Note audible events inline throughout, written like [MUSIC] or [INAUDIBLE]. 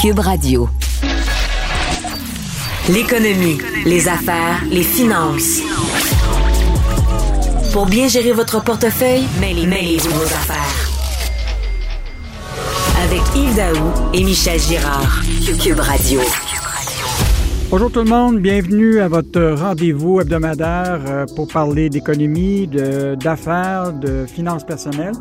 Cube Radio. L'économie, les affaires, les finances. Pour bien gérer votre portefeuille, mêlez-vous vos affaires. Avec Yves Daou et Michel Girard. Cube Radio. Bonjour tout le monde, bienvenue à votre rendez-vous hebdomadaire euh, pour parler d'économie, d'affaires, de, finances personnelles.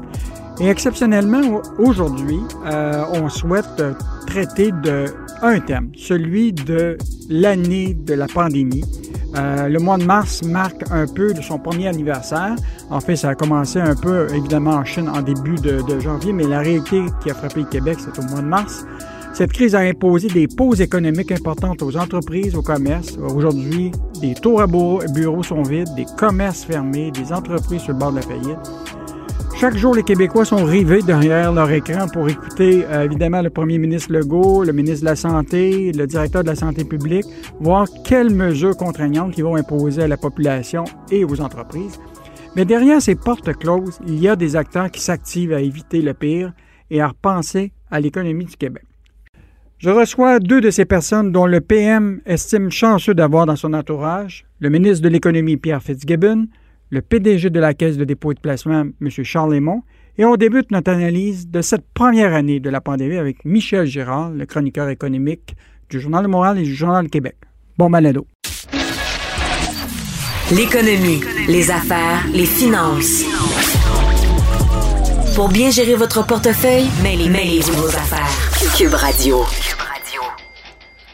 Et exceptionnellement, aujourd'hui, euh, on souhaite traiter de un thème, celui de l'année de la pandémie. Euh, le mois de mars marque un peu de son premier anniversaire. En fait, ça a commencé un peu, évidemment, en Chine en début de, janvier, mais la réalité qui a frappé le Québec, c'est au mois de mars. Cette crise a imposé des pauses économiques importantes aux entreprises, aux commerces. Aujourd'hui, des tours à bureaux sont vides, des commerces fermés, des entreprises sur le bord de la faillite. Chaque jour, les Québécois sont rivés derrière leur écran pour écouter euh, évidemment le premier ministre Legault, le ministre de la Santé, le directeur de la Santé publique, voir quelles mesures contraignantes ils vont imposer à la population et aux entreprises. Mais derrière ces portes closes, il y a des acteurs qui s'activent à éviter le pire et à repenser à l'économie du Québec. Je reçois deux de ces personnes dont le PM estime chanceux d'avoir dans son entourage, le ministre de l'Économie Pierre Fitzgibbon, le PDG de la Caisse de dépôt et de placement, M. Charles Lemont, et on débute notre analyse de cette première année de la pandémie avec Michel Girard, le chroniqueur économique du Journal de Montréal et du Journal de Québec. Bon balado. L'économie, les affaires, les finances. Pour bien gérer votre portefeuille, mêlez-vous vos affaires. Cube Radio.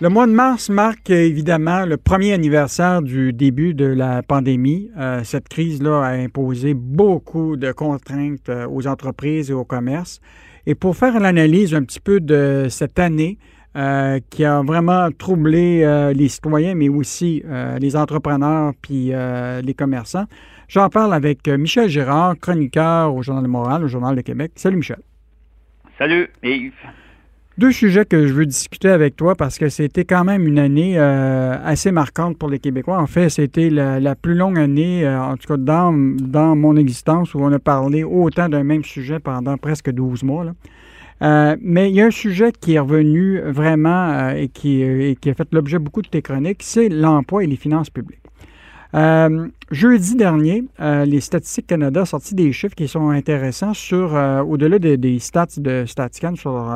Le mois de mars marque évidemment le premier anniversaire du début de la pandémie. Euh, cette crise-là a imposé beaucoup de contraintes euh, aux entreprises et aux commerces. Et pour faire l'analyse un petit peu de cette année euh, qui a vraiment troublé les citoyens, mais aussi les entrepreneurs puis les commerçants, j'en parle avec Michel Girard, chroniqueur au Journal de Montréal, au Journal de Québec. Salut Michel. Salut Yves. Deux sujets que je veux discuter avec toi parce que c'était quand même une année euh, assez marquante pour les Québécois. En fait, c'était la, plus longue année, euh, en tout cas dans, dans mon existence, où on a parlé autant d'un même sujet pendant presque 12 mois. Euh, mais il y a un sujet qui est revenu vraiment et, qui, qui a fait l'objet beaucoup de tes chroniques, c'est l'emploi et les finances publiques. jeudi dernier, les Statistiques Canada ont sorti des chiffres qui sont intéressants sur, au-delà des, stats de Statican sur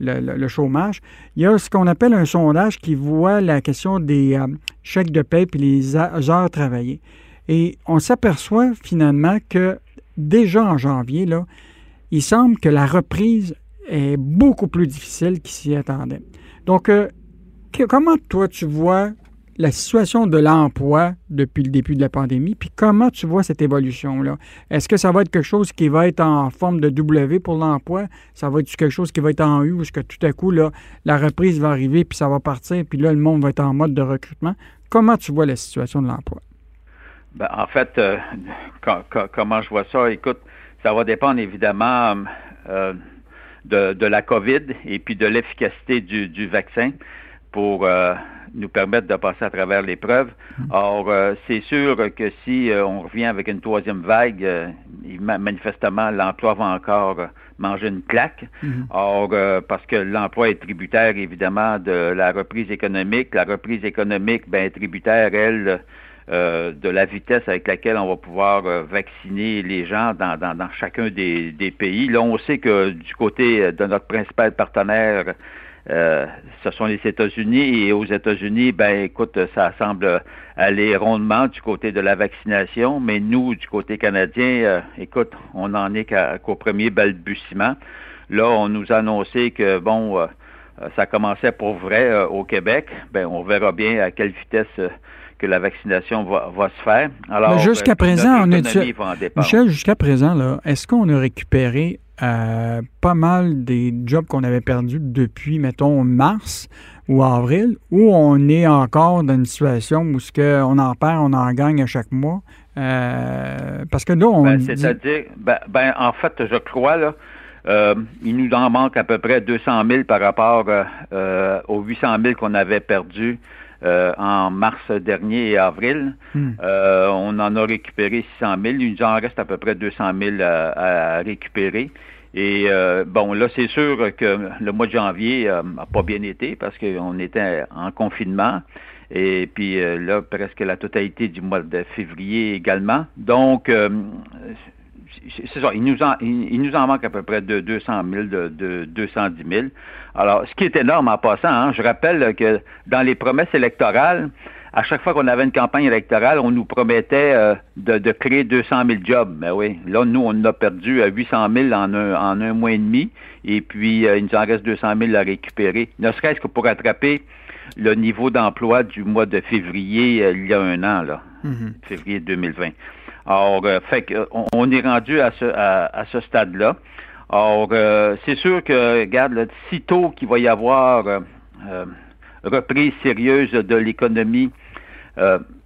le, chômage. Il y a ce qu'on appelle un sondage qui voit la question des euh, chèques de paie et les heures travaillées. Et on s'aperçoit finalement que déjà en janvier, là, il semble que la reprise est beaucoup plus difficile qu'il s'y attendait. Donc, euh, comment toi tu vois la situation de l'emploi depuis le début de la pandémie, puis comment tu vois cette évolution-là? Est-ce que ça va être quelque chose qui va être en forme de W pour l'emploi? Ça va être quelque chose qui va être en U, ou est-ce que tout à coup, là, la reprise va arriver, puis ça va partir, puis là, le monde va être en mode de recrutement? Comment tu vois la situation de l'emploi? Ben, en fait, euh, comment je vois ça? Écoute, ça va dépendre évidemment euh, de, la COVID et puis de l'efficacité du, vaccin pour euh, nous permettre de passer à travers l'épreuve. Mmh. Or, euh, c'est sûr que si euh, on revient avec une troisième vague, manifestement, l'emploi va encore manger une claque. Mmh. Or, parce que l'emploi est tributaire, évidemment, de la reprise économique. La reprise économique, ben, est tributaire, elle, de la vitesse avec laquelle on va pouvoir vacciner les gens dans, dans, dans chacun des, des, pays. Là, on sait que du côté de notre principal partenaire, euh, ce sont les États-Unis et aux États-Unis, ben écoute, ça semble aller rondement du côté de la vaccination, mais nous, du côté canadien, euh, écoute, on n'en est qu'au premier balbutiement. Là, on nous a annoncé que bon, euh, ça commençait pour vrai au Québec. Ben, on verra bien à quelle vitesse que la vaccination va, va se faire. Alors, jusqu'à présent, on est Michel, jusqu'à présent, là, est-ce qu'on a récupéré euh, pas mal des jobs qu'on avait perdus depuis, mettons, mars ou avril, où on est encore dans une situation où ce que on en perd, on en gagne à chaque mois? Euh, parce que là, on. Ben, c'est-à-dire, ben, ben, en fait, je crois, là, euh, il nous en manque à peu près 200 000 par rapport aux 800 000 qu'on avait perdus en mars dernier et avril. Hmm. on en a récupéré 600 000. Il nous en reste à peu près 200 000 à récupérer. Et bon, là, c'est sûr que le mois de janvier n'a pas bien été parce qu'on était en confinement. Et puis là, presque la totalité du mois de février également. Donc, c'est ça, il nous, en, il, nous en manque à peu près de 200 000, de, de 210 000. Alors, ce qui est énorme en passant, hein, je rappelle que dans les promesses électorales, à chaque fois qu'on avait une campagne électorale, on nous promettait euh, de, créer 200 000 jobs. Mais oui, là, nous, on a perdu 800 000 en un, en un mois et demi, et puis euh, il nous en reste 200 000 à récupérer, ne serait-ce que pour attraper le niveau d'emploi du mois de février euh, il y a un an, là, mm-hmm. février 2020. Alors, euh, fait que, on, est rendu à ce, à, ce stade-là. Alors, euh, c'est sûr que, regarde, sitôt qu'il va y avoir euh, reprise sérieuse de l'économie,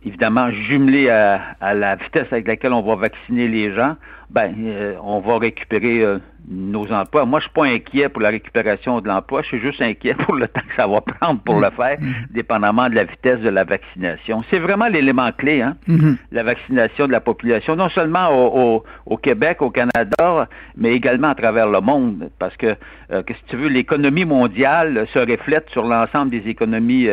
évidemment jumelée à, à, la vitesse avec laquelle on va vacciner les gens, ben, on va récupérer nos emplois. Moi, je suis pas inquiet pour la récupération de l'emploi, je suis juste inquiet pour le [LAUGHS] temps que ça va prendre pour le faire, mm-hmm. dépendamment de la vitesse de la vaccination. C'est vraiment l'élément clé, hein, mm-hmm. la vaccination de la population, non seulement au, au, Québec, au Canada, mais également à travers le monde, parce que, euh, que si tu veux, l'économie mondiale se reflète sur l'ensemble des économies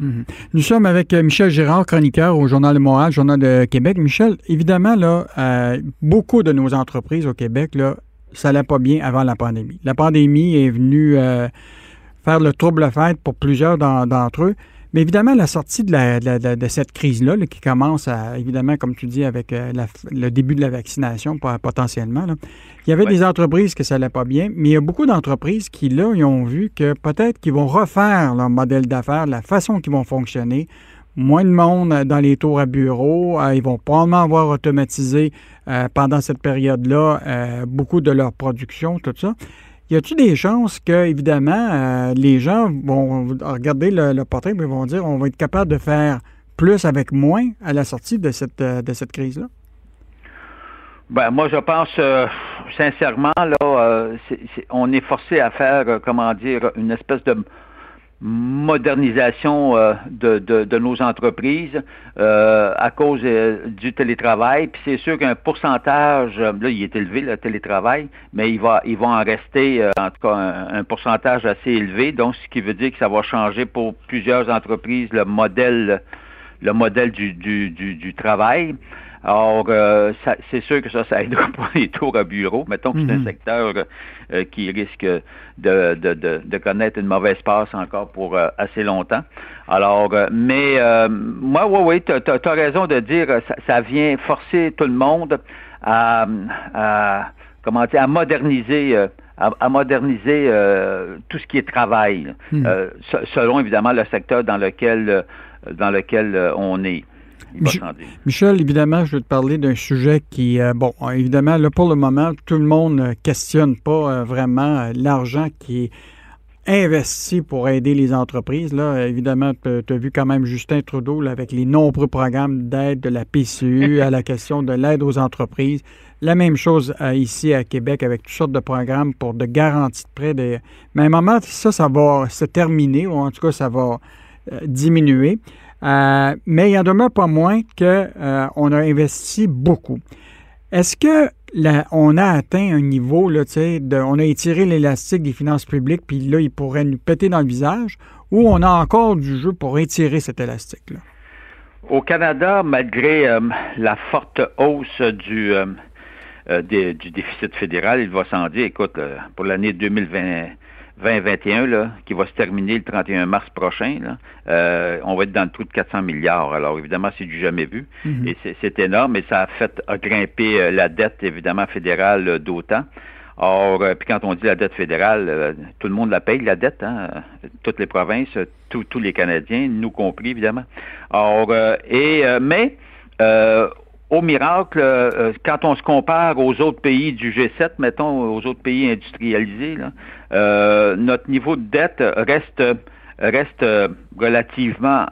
Mhm. Nous sommes avec euh, Michel Girard, chroniqueur au Journal de Montréal, Journal de Québec. Michel, évidemment, là, euh, beaucoup de nos entreprises au Québec, là, ça n'allait pas bien avant la pandémie. La pandémie est venue euh, faire le trouble fête pour plusieurs d'entre eux. Mais évidemment, la sortie de, la, de, cette crise-là, qui commence, à, évidemment, comme tu dis, avec euh, le début de la vaccination potentiellement, il y avait des entreprises que ça n'allait pas bien, mais il y a beaucoup d'entreprises qui, là, ils ont vu que peut-être qu'ils vont refaire leur modèle d'affaires, la façon qu'ils vont fonctionner. Moins de monde dans les tours à bureau. Euh, ils vont probablement avoir automatisé euh, pendant cette période-là beaucoup de leur production, tout ça. Y a-t-il des chances que, évidemment, euh, les gens vont regarder le, portrait et vont dire on va être capable de faire plus avec moins à la sortie de cette, euh, de cette crise-là? Ben, moi, je pense euh, sincèrement, là, on est forcé à faire, comment dire, une espèce de modernisation euh, de, de, nos entreprises euh, à cause euh, du télétravail. Puis c'est sûr qu'un pourcentage, là, il est élevé, le télétravail, mais il va, il va en rester en tout cas un, pourcentage assez élevé. Donc, ce qui veut dire que ça va changer pour plusieurs entreprises le modèle, le modèle du, du, du, du travail. Alors, euh, c'est sûr que ça, ça aidera [LAUGHS] pour les tours à bureau. Mettons que c'est un mhm. secteur euh, qui risque de, de, de, de, connaître une mauvaise passe encore pour euh, assez longtemps. Alors, mais moi, oui, oui, tu as, raison de dire ça, ça vient forcer tout le monde à, à comment dire, à moderniser. À, moderniser tout ce qui est travail, mhm. selon évidemment le secteur dans lequel dans lequel on est. Michel, évidemment, je veux te parler d'un sujet qui, euh, bon, évidemment, là, pour le moment, tout le monde ne questionne pas euh, vraiment euh, l'argent qui est investi pour aider les entreprises. Là, évidemment, tu as vu quand même Justin Trudeau avec les nombreux programmes d'aide de la PCU [LAUGHS] à la question de l'aide aux entreprises. La même chose ici à Québec avec toutes sortes de programmes pour de garanties de prêts. Mais à un moment, ça, ça va se terminer, ou en tout cas, ça va diminuer. Euh, mais il en demeure pas moins qu'on euh, a investi beaucoup. Est-ce que on a atteint un niveau, là, de, on a étiré l'élastique des finances publiques, puis là, il pourrait nous péter dans le visage, ou on a encore du jeu pour étirer cet élastique-là? Au Canada, malgré euh, la forte hausse du, du déficit fédéral, il va s'en dire, écoute, pour l'année 2020, 2021, là, qui va se terminer le 31 mars prochain, là, euh, on va être dans le trou de 400 milliards. Alors, évidemment, c'est du jamais vu. Mhm. Et c'est énorme, et ça a fait grimper euh, la dette, évidemment, fédérale euh, d'autant. Or, puis quand on dit la dette fédérale, tout le monde la paye, la dette, hein, toutes les provinces, tous les Canadiens, nous compris, évidemment. Or, et, mais, au miracle, euh, quand on se compare aux autres pays du G7, mettons, aux autres pays industrialisés, euh, notre niveau de dette reste, reste relativement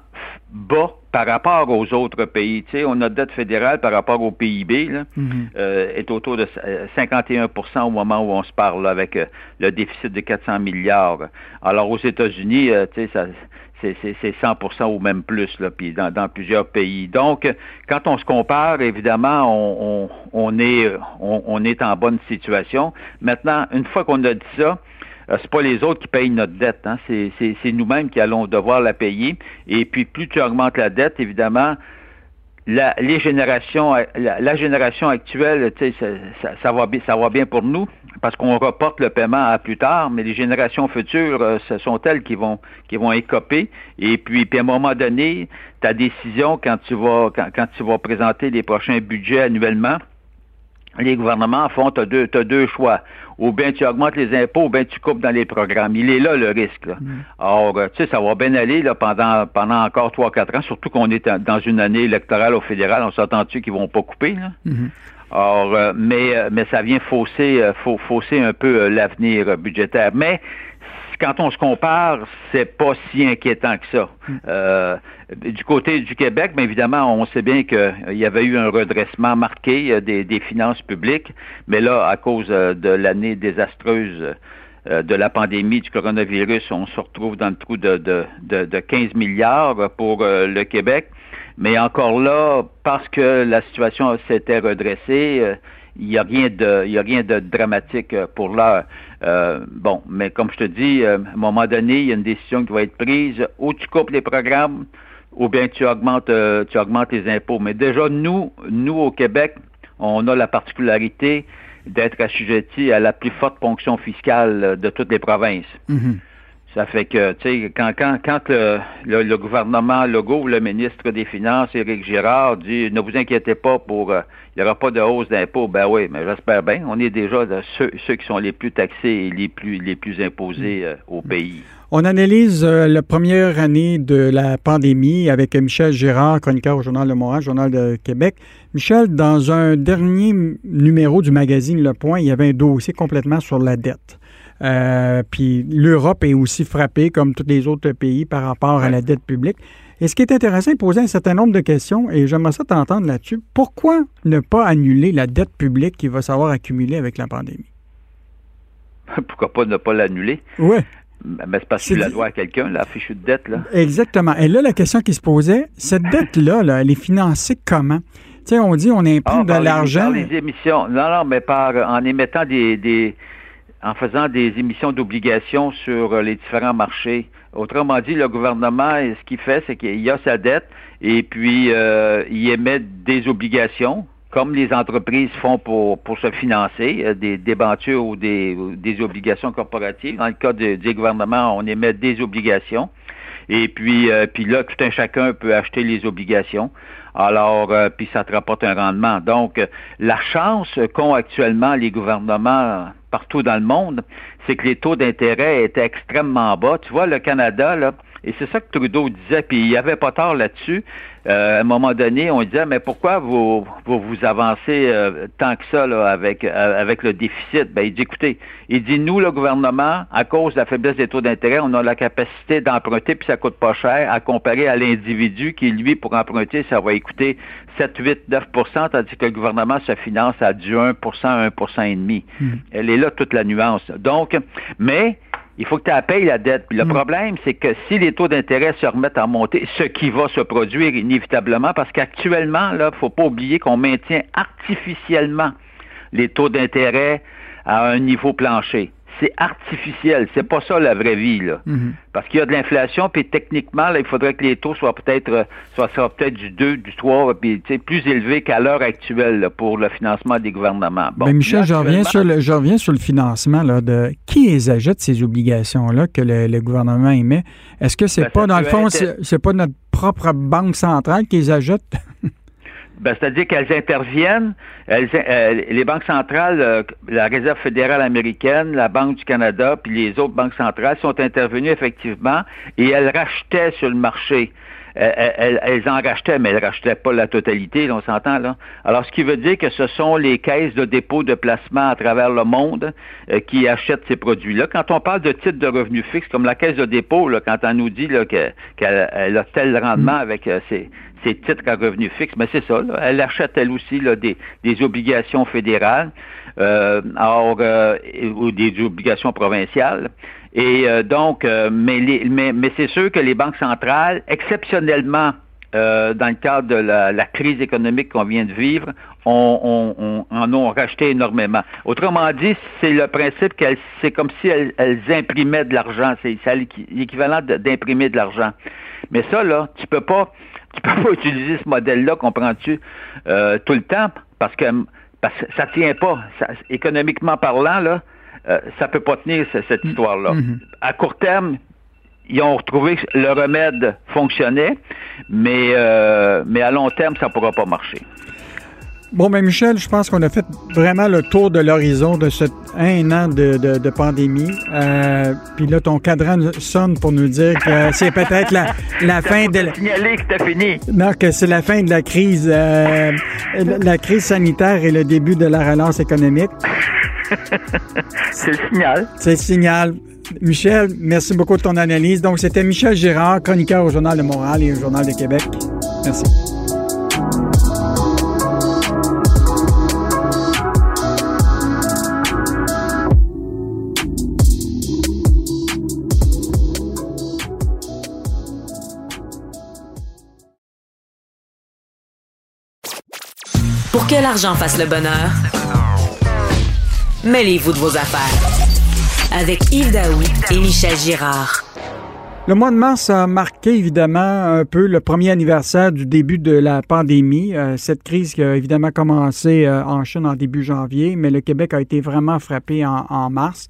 bas par rapport aux autres pays. Tu sais, on notre dette fédérale par rapport au PIB là, Mhm. euh, est autour de 51% au moment où on se parle, là, avec euh, le déficit de 400 milliards. Alors aux États-Unis, euh, tu sais, ça c'est c'est- c'est 100% ou même plus, là, puis dans, dans plusieurs pays. Donc, quand on se compare, évidemment, on, on, on est, on, on est en bonne situation. Maintenant, une fois qu'on a dit ça, euh, c'est pas les autres qui payent notre dette, hein. c'est nous-mêmes qui allons devoir la payer. Et puis, plus tu augmentes la dette, évidemment, la, les générations, la, la génération actuelle, ça, ça, ça va bien, ça va bien pour nous parce qu'on reporte le paiement à plus tard, mais les générations futures, euh, ce sont elles qui vont qui vont écoper. Et puis, à un moment donné, ta décision quand tu vas quand tu vas présenter les prochains budgets annuellement, les gouvernements font, tu as deux, t'as deux choix. Ou bien tu augmentes les impôts, ou bien tu coupes dans les programmes. Il est là le risque. Là. Or, euh, tu sais, ça va bien aller là, pendant, pendant encore trois, quatre ans, surtout qu'on est dans une année électorale au fédéral. On s'entend-tu qu'ils vont pas couper? Là? Mhm. Or, euh, mais, euh, mais ça vient fausser, fau- fausser un peu l'avenir budgétaire. Mais quand on se compare, c'est pas si inquiétant que ça. Euh, du côté du Québec, bien évidemment, on sait bien qu'il y avait eu un redressement marqué euh, des, finances publiques, mais là, à cause euh, de l'année désastreuse euh, de la pandémie du coronavirus, on se retrouve dans le trou de, de, de, de 15 milliards pour euh, le Québec. Mais encore là, parce que la situation s'était redressée, euh, il n'y a rien de, dramatique euh, pour l'heure. Euh, bon, mais comme je te dis, euh, à un moment donné, il y a une décision qui va être prise. Ou tu coupes les programmes, ou bien tu augmentes, euh, tu augmentes les impôts. Mais déjà, nous, nous au Québec, on a la particularité d'être assujettis à la plus forte ponction fiscale de toutes les provinces. Mhm. Ça fait que, tu sais, quand, quand, quand le, le, le gouvernement Legault, le ministre des Finances, Éric Girard, dit ne vous inquiétez pas pour euh, il n'y aura pas de hausse d'impôts, ben oui, mais j'espère bien. On est déjà de ceux, ceux qui sont les plus taxés et les plus les plus imposés euh, au pays. On analyse euh, la première année de la pandémie avec Michel Gérard, chroniqueur au Journal de Montréal, Journal de Québec. Michel, dans un dernier numéro du magazine Le Point, il y avait un dossier complètement sur la dette. Euh, puis l'Europe est aussi frappée, comme tous les autres pays, par rapport à la dette publique. Et ce qui est intéressant, il posait un certain nombre de questions, et j'aimerais ça t'entendre là-dessus. Pourquoi ne pas annuler la dette publique qui va s'avoir accumulée avec la pandémie? [LAUGHS] Pourquoi pas ne pas l'annuler? Oui. Mais c'est parce que tu la dois à quelqu'un, la fichue de dette, là. Exactement. Et là, la question qui se posait, cette [COUGHS] dette-là, là, elle est financée comment? Tu sais, on dit on imprime Ah, de par les- l'argent. par les émissions. Non, non, mais par en émettant des, des en faisant des émissions d'obligations sur euh, les différents marchés. Autrement dit, le gouvernement, euh, ce qu'il fait, c'est qu'il a sa dette et puis euh, il émet des obligations, comme les entreprises font pour, pour se financer, euh, des débentures ou des, des obligations corporatives. Dans le cas de- des gouvernements, on émet des obligations. Et puis, euh, là, tout un chacun peut acheter les obligations. Alors, euh, puis ça te rapporte un rendement. Donc, euh, la chance qu'ont actuellement les gouvernements partout dans le monde, c'est que les taux d'intérêt étaient extrêmement bas. Tu vois, le Canada, là, et c'est ça que Trudeau disait, puis il n'y avait pas tort là-dessus. Euh, à un moment donné, on disait, mais pourquoi vous vous, vous avancez euh, tant que ça là, avec, euh, avec le déficit? Ben, il dit, écoutez, il dit, nous, le gouvernement, à cause de la faiblesse des taux d'intérêt, on a la capacité d'emprunter, puis ça coûte pas cher, à comparer à l'individu qui, lui, pour emprunter, ça va coûter 7, 8, 9% tandis que le gouvernement se finance à du 1% 1% et demi. Elle est là toute la nuance. Donc, mais il faut que tu payes la dette. Puis le problème, c'est que si les taux d'intérêt se remettent à monter, ce qui va se produire inévitablement, parce qu'actuellement, là, faut pas oublier qu'on maintient artificiellement les taux d'intérêt à un niveau plancher. C'est artificiel, c'est pas ça la vraie vie là. Mhm. Parce qu'il y a de l'inflation, puis techniquement, là, il faudrait que les taux soient peut-être euh, soient, soient peut-être du 2, du 3, puis plus élevés qu'à l'heure actuelle là, pour le financement des gouvernements. Bon, Ben, Michel, je reviens, sur le, je reviens sur le financement. Là, de, qui les achète, ces obligations-là, que le, le gouvernement émet? Est-ce que c'est Ben, pas, dans le fond, être- c'est pas notre propre banque centrale qui les achète? [LAUGHS] Ben, c'est-à-dire qu'elles interviennent, elles, euh, les banques centrales, euh, la Réserve fédérale américaine, la Banque du Canada, puis les autres banques centrales sont intervenues effectivement et elles rachetaient sur le marché elles, en rachetaient, mais elles ne rachetaient pas la totalité, on s'entend là. Alors, ce qui veut dire que ce sont les caisses de dépôt de placement à travers le monde euh, qui achètent ces produits-là. Quand on parle de titres de revenus fixes, comme la caisse de dépôt, là, quand on nous dit qu'elle a tel rendement mm. avec euh, ses, titres à revenus fixes, mais c'est ça, elle achète elle aussi là, des, des obligations fédérales euh, or, ou des obligations provinciales. Et euh, donc, euh, mais, mais, mais c'est sûr que les banques centrales, exceptionnellement, euh, dans le cadre de la, crise économique qu'on vient de vivre, on, en ont racheté énormément. Autrement dit, c'est le principe qu'elles, c'est comme si elles, imprimaient de l'argent. C'est, l'équivalent d'imprimer de l'argent. Mais ça, là, tu peux pas, tu peux [LAUGHS] pas utiliser ce modèle-là, comprends-tu, tout le temps, parce que, parce que ça tient pas. économiquement parlant, là, euh, ça peut pas tenir cette mm. histoire-là. Mm-hmm. À court terme, ils ont retrouvé que le remède fonctionnait, mais, euh, mais à long terme, ça ne pourra pas marcher. Bon, ben Michel, je pense qu'on a fait vraiment le tour de l'horizon de ce un an de, pandémie. Euh, puis là, ton cadran sonne pour nous dire que c'est peut-être la, la [LAUGHS] fin de... Signaler que c'était fini. Non, que c'est la fin de la crise, la crise sanitaire et le début de la relance économique. [LAUGHS] c'est le signal. C'est le signal. Michel, merci beaucoup de ton analyse. Donc, c'était Michel Girard, chroniqueur au Journal de Montréal et au Journal de Québec. Merci. Que l'argent fasse le bonheur, Mêlez-vous de vos affaires. Avec Yves Daoui et Michel Girard. Le mois de mars a marqué évidemment un peu le premier anniversaire du début de la pandémie. Euh, cette crise qui a évidemment commencé euh, en Chine en début janvier, mais le Québec a été vraiment frappé en, mars.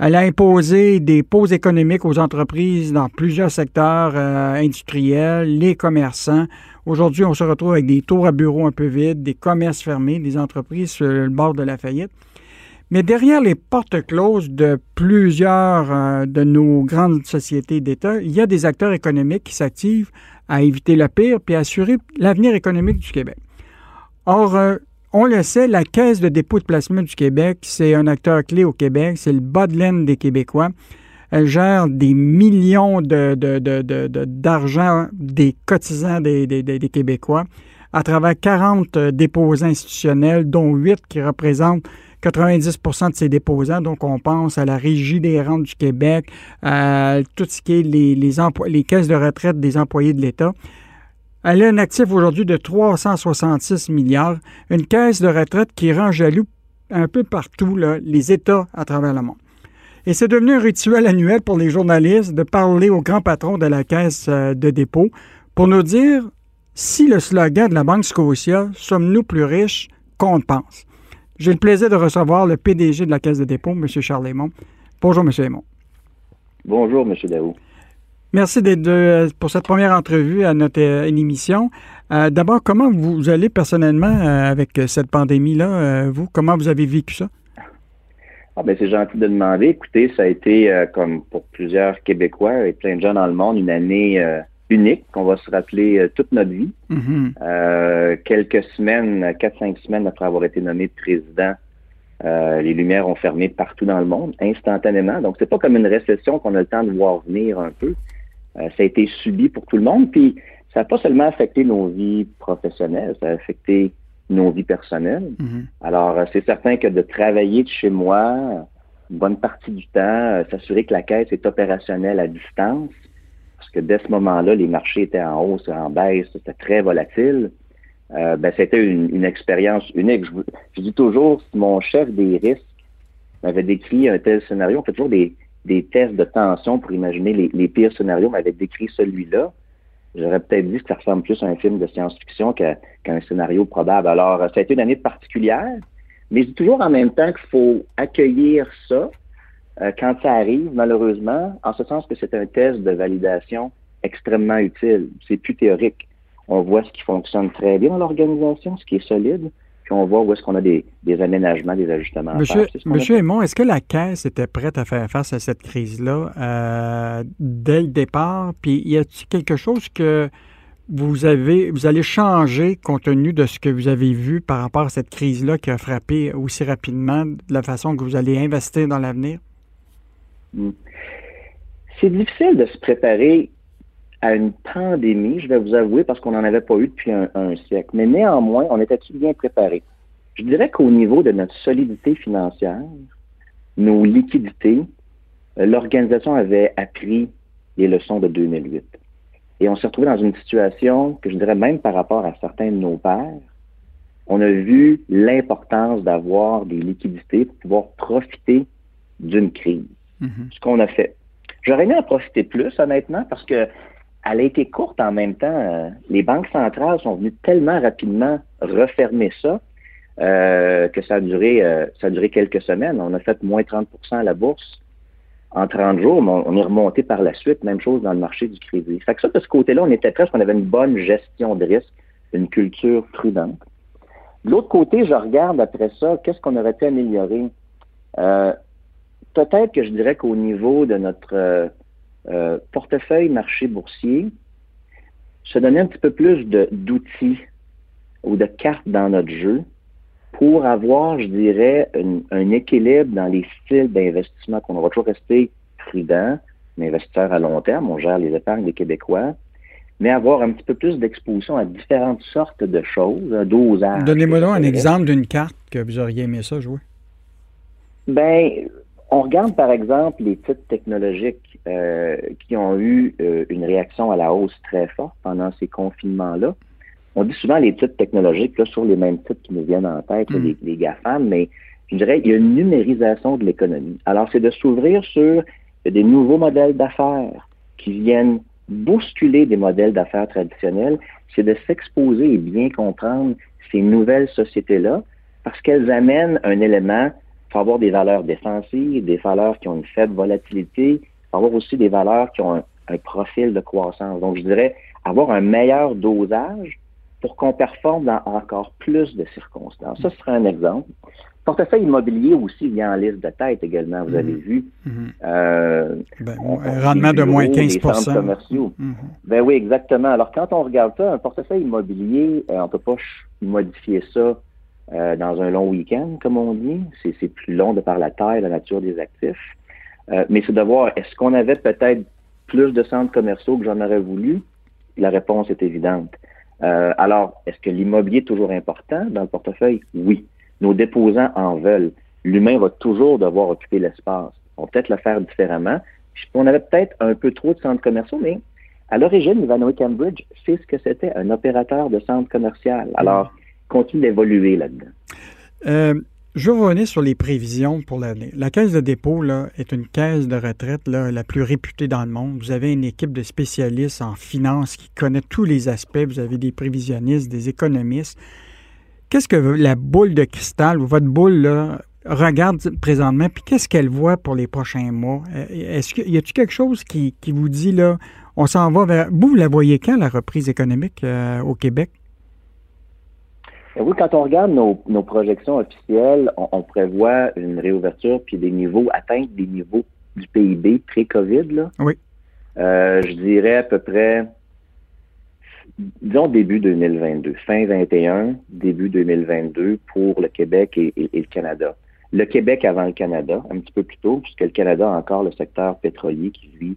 Elle a imposé des pauses économiques aux entreprises dans plusieurs secteurs euh, industriels, les commerçants. Aujourd'hui, on se retrouve avec des tours à bureaux un peu vides, des commerces fermés, des entreprises sur le bord de la faillite. Mais derrière les portes closes de plusieurs euh, de nos grandes sociétés d'État, il y a des acteurs économiques qui s'activent à éviter le pire puis à assurer l'avenir économique du Québec. Or, euh, on le sait, la Caisse de dépôt de placement du Québec, c'est un acteur clé au Québec, c'est le bas de laine des Québécois. Elle gère des millions d'argent de, des cotisants des, Québécois à travers 40 euh, déposants institutionnels, dont 8 qui représentent 90% de ses déposants. Donc, on pense à la Régie des rentes du Québec, à tout ce qui est les caisses de retraite des employés de l'État. Elle a un actif aujourd'hui de 366 milliards, une caisse de retraite qui rend jaloux un peu partout les États à travers le monde. Et c'est devenu un rituel annuel pour les journalistes de parler au grand patron de la caisse euh, de dépôt pour nous dire si le slogan de la Banque Scotia, sommes-nous plus riches qu'on ne pense. J'ai le plaisir de recevoir le PDG de la Caisse de dépôt, M. Charles Lémon. Bonjour, M. Lémon. Bonjour, M. Daou. Merci d'être pour cette première entrevue à notre euh, émission. Euh, d'abord, comment vous allez personnellement euh, avec cette pandémie-là, vous? Comment vous avez vécu ça? Ah ben c'est gentil de demander. Écoutez, ça a été, comme pour plusieurs Québécois et plein de gens dans le monde, une année unique qu'on va se rappeler euh, toute notre vie. Mm-hmm. Euh, quelques semaines, quatre, cinq semaines après avoir été nommé président, euh, les lumières ont fermé partout dans le monde, instantanément. Donc, c'est pas comme une récession qu'on a le temps de voir venir un peu. ça a été subi pour tout le monde. Puis, ça n'a pas seulement affecté nos vies professionnelles, ça a affecté nos vies personnelles. Mm-hmm. Alors, c'est certain que de travailler de chez moi, une bonne partie du temps, s'assurer que la caisse est opérationnelle à distance, parce que dès ce moment-là, les marchés étaient en hausse, en baisse, c'était très volatile. Euh, ben, c'était une, expérience unique. Je, dis toujours, si mon chef des risques m'avait décrit un tel scénario, on fait toujours des, tests de tension pour imaginer les, pires scénarios, m'avait décrit celui-là. J'aurais peut-être dit que ça ressemble plus à un film de science-fiction qu'à un scénario probable. Alors, ça a été une année particulière, mais je dis toujours en même temps qu'il faut accueillir ça, euh, quand ça arrive, malheureusement, en ce sens que c'est un test de validation extrêmement utile. C'est plus théorique. On voit ce qui fonctionne très bien dans l'organisation, ce qui est solide, puis on voit où est-ce qu'on a des, aménagements, des ajustements Monsieur, Monsieur Aymon, est-ce que la Caisse était prête à faire face à cette crise-là euh, dès le départ? Puis y a-t-il quelque chose que vous avez vous allez changer compte tenu de ce que vous avez vu par rapport à cette crise-là qui a frappé aussi rapidement de la façon que vous allez investir dans l'avenir? Hmm. C'est difficile de se préparer à une pandémie, je vais vous avouer, parce qu'on n'en avait pas eu depuis un, siècle. Mais néanmoins, on était-tu bien préparé? Je dirais qu'au niveau de notre solidité financière, nos liquidités, euh, l'organisation avait appris les leçons de 2008. Et on s'est retrouvé dans une situation que je dirais même par rapport à certains de nos pères, on a vu l'importance d'avoir des liquidités pour pouvoir profiter d'une crise. Mm-hmm. Ce qu'on a fait. J'aurais aimé en profiter plus, honnêtement, parce que elle a été courte en même temps. Euh, les banques centrales sont venues tellement rapidement refermer ça euh, que ça a duré euh, ça a duré quelques semaines. On a fait moins 30% à la bourse en 30 jours, mais on est remonté par la suite. Même chose dans le marché du crédit. Fait que ça, de ce côté-là, on était presque, on avait une bonne gestion de risque, une culture prudente. De l'autre côté, je regarde après ça, qu'est-ce qu'on aurait pu améliorer? Peut-être que je dirais qu'au niveau de notre euh, portefeuille marché boursier, se donner un petit peu plus d'outils ou de cartes dans notre jeu pour avoir, je dirais, un, équilibre dans les styles d'investissement qu'on va toujours rester prudent, investisseur à long terme, on gère les épargnes des Québécois, mais avoir un petit peu plus d'exposition à différentes sortes de choses, un dosage. Donnez-moi donc un exemple d'une carte que vous auriez aimé ça jouer. Ben, on regarde par exemple les titres technologiques euh, qui ont eu euh, une réaction à la hausse très forte pendant ces confinements-là. On dit souvent les titres technologiques là, sur les mêmes titres qui nous viennent en tête, mm. les, GAFAM, mais je dirais il y a une numérisation de l'économie. Alors, c'est de s'ouvrir sur des nouveaux modèles d'affaires qui viennent bousculer des modèles d'affaires traditionnels, c'est de s'exposer et bien comprendre ces nouvelles sociétés-là parce qu'elles amènent un élément il faut avoir des valeurs défensives, des valeurs qui ont une faible volatilité, il faut avoir aussi des valeurs qui ont un, profil de croissance. Donc, je dirais avoir un meilleur dosage pour qu'on performe dans encore plus de circonstances. Ça, ce serait un exemple. Portefeuille immobilier aussi vient en liste de tête également, vous avez mhm. vu. Mhm. Euh, ben, un rendement de moins 15 commerciaux. Mhm. Ben oui, exactement. Alors, quand on regarde ça, un portefeuille immobilier, euh, on ne peut pas modifier ça euh, dans un long week-end, comme on dit. C'est plus long de par la taille, la nature des actifs. Euh, mais c'est de voir, est-ce qu'on avait peut-être plus de centres commerciaux que j'en aurais voulu? La réponse est évidente. Euh, alors, est-ce que l'immobilier est toujours important dans le portefeuille? Oui. Nos déposants en veulent. L'humain va toujours devoir occuper l'espace. On peut peut-être le faire différemment. On avait peut-être un peu trop de centres commerciaux, mais à l'origine, Ivanhoe Cambridge, c'est ce que c'était, un opérateur de centre commercial. Alors, continue d'évoluer là-dedans. Euh, je vais revenir sur les prévisions pour l'année. La caisse de dépôt là, est une caisse de retraite là, la plus réputée dans le monde. Vous avez une équipe de spécialistes en finance qui connaît tous les aspects. Vous avez des prévisionnistes, des économistes. Qu'est-ce que la boule de cristal, votre boule, là, regarde présentement, puis qu'est-ce qu'elle voit pour les prochains mois? Euh, est-ce qu'il y a-t-il quelque chose qui, vous dit, là, on s'en va vers... Vous, vous la voyez quand, la reprise économique euh, au Québec? Ben oui, quand on regarde nos, projections officielles, on, prévoit une réouverture puis des niveaux, atteindre des niveaux du PIB pré-COVID. Oui. Euh, je dirais à peu près, disons début 2022, fin 21, début 2022 pour le Québec et, le Canada. Le Québec avant le Canada, un petit peu plus tôt, puisque le Canada a encore le secteur pétrolier qui, lui,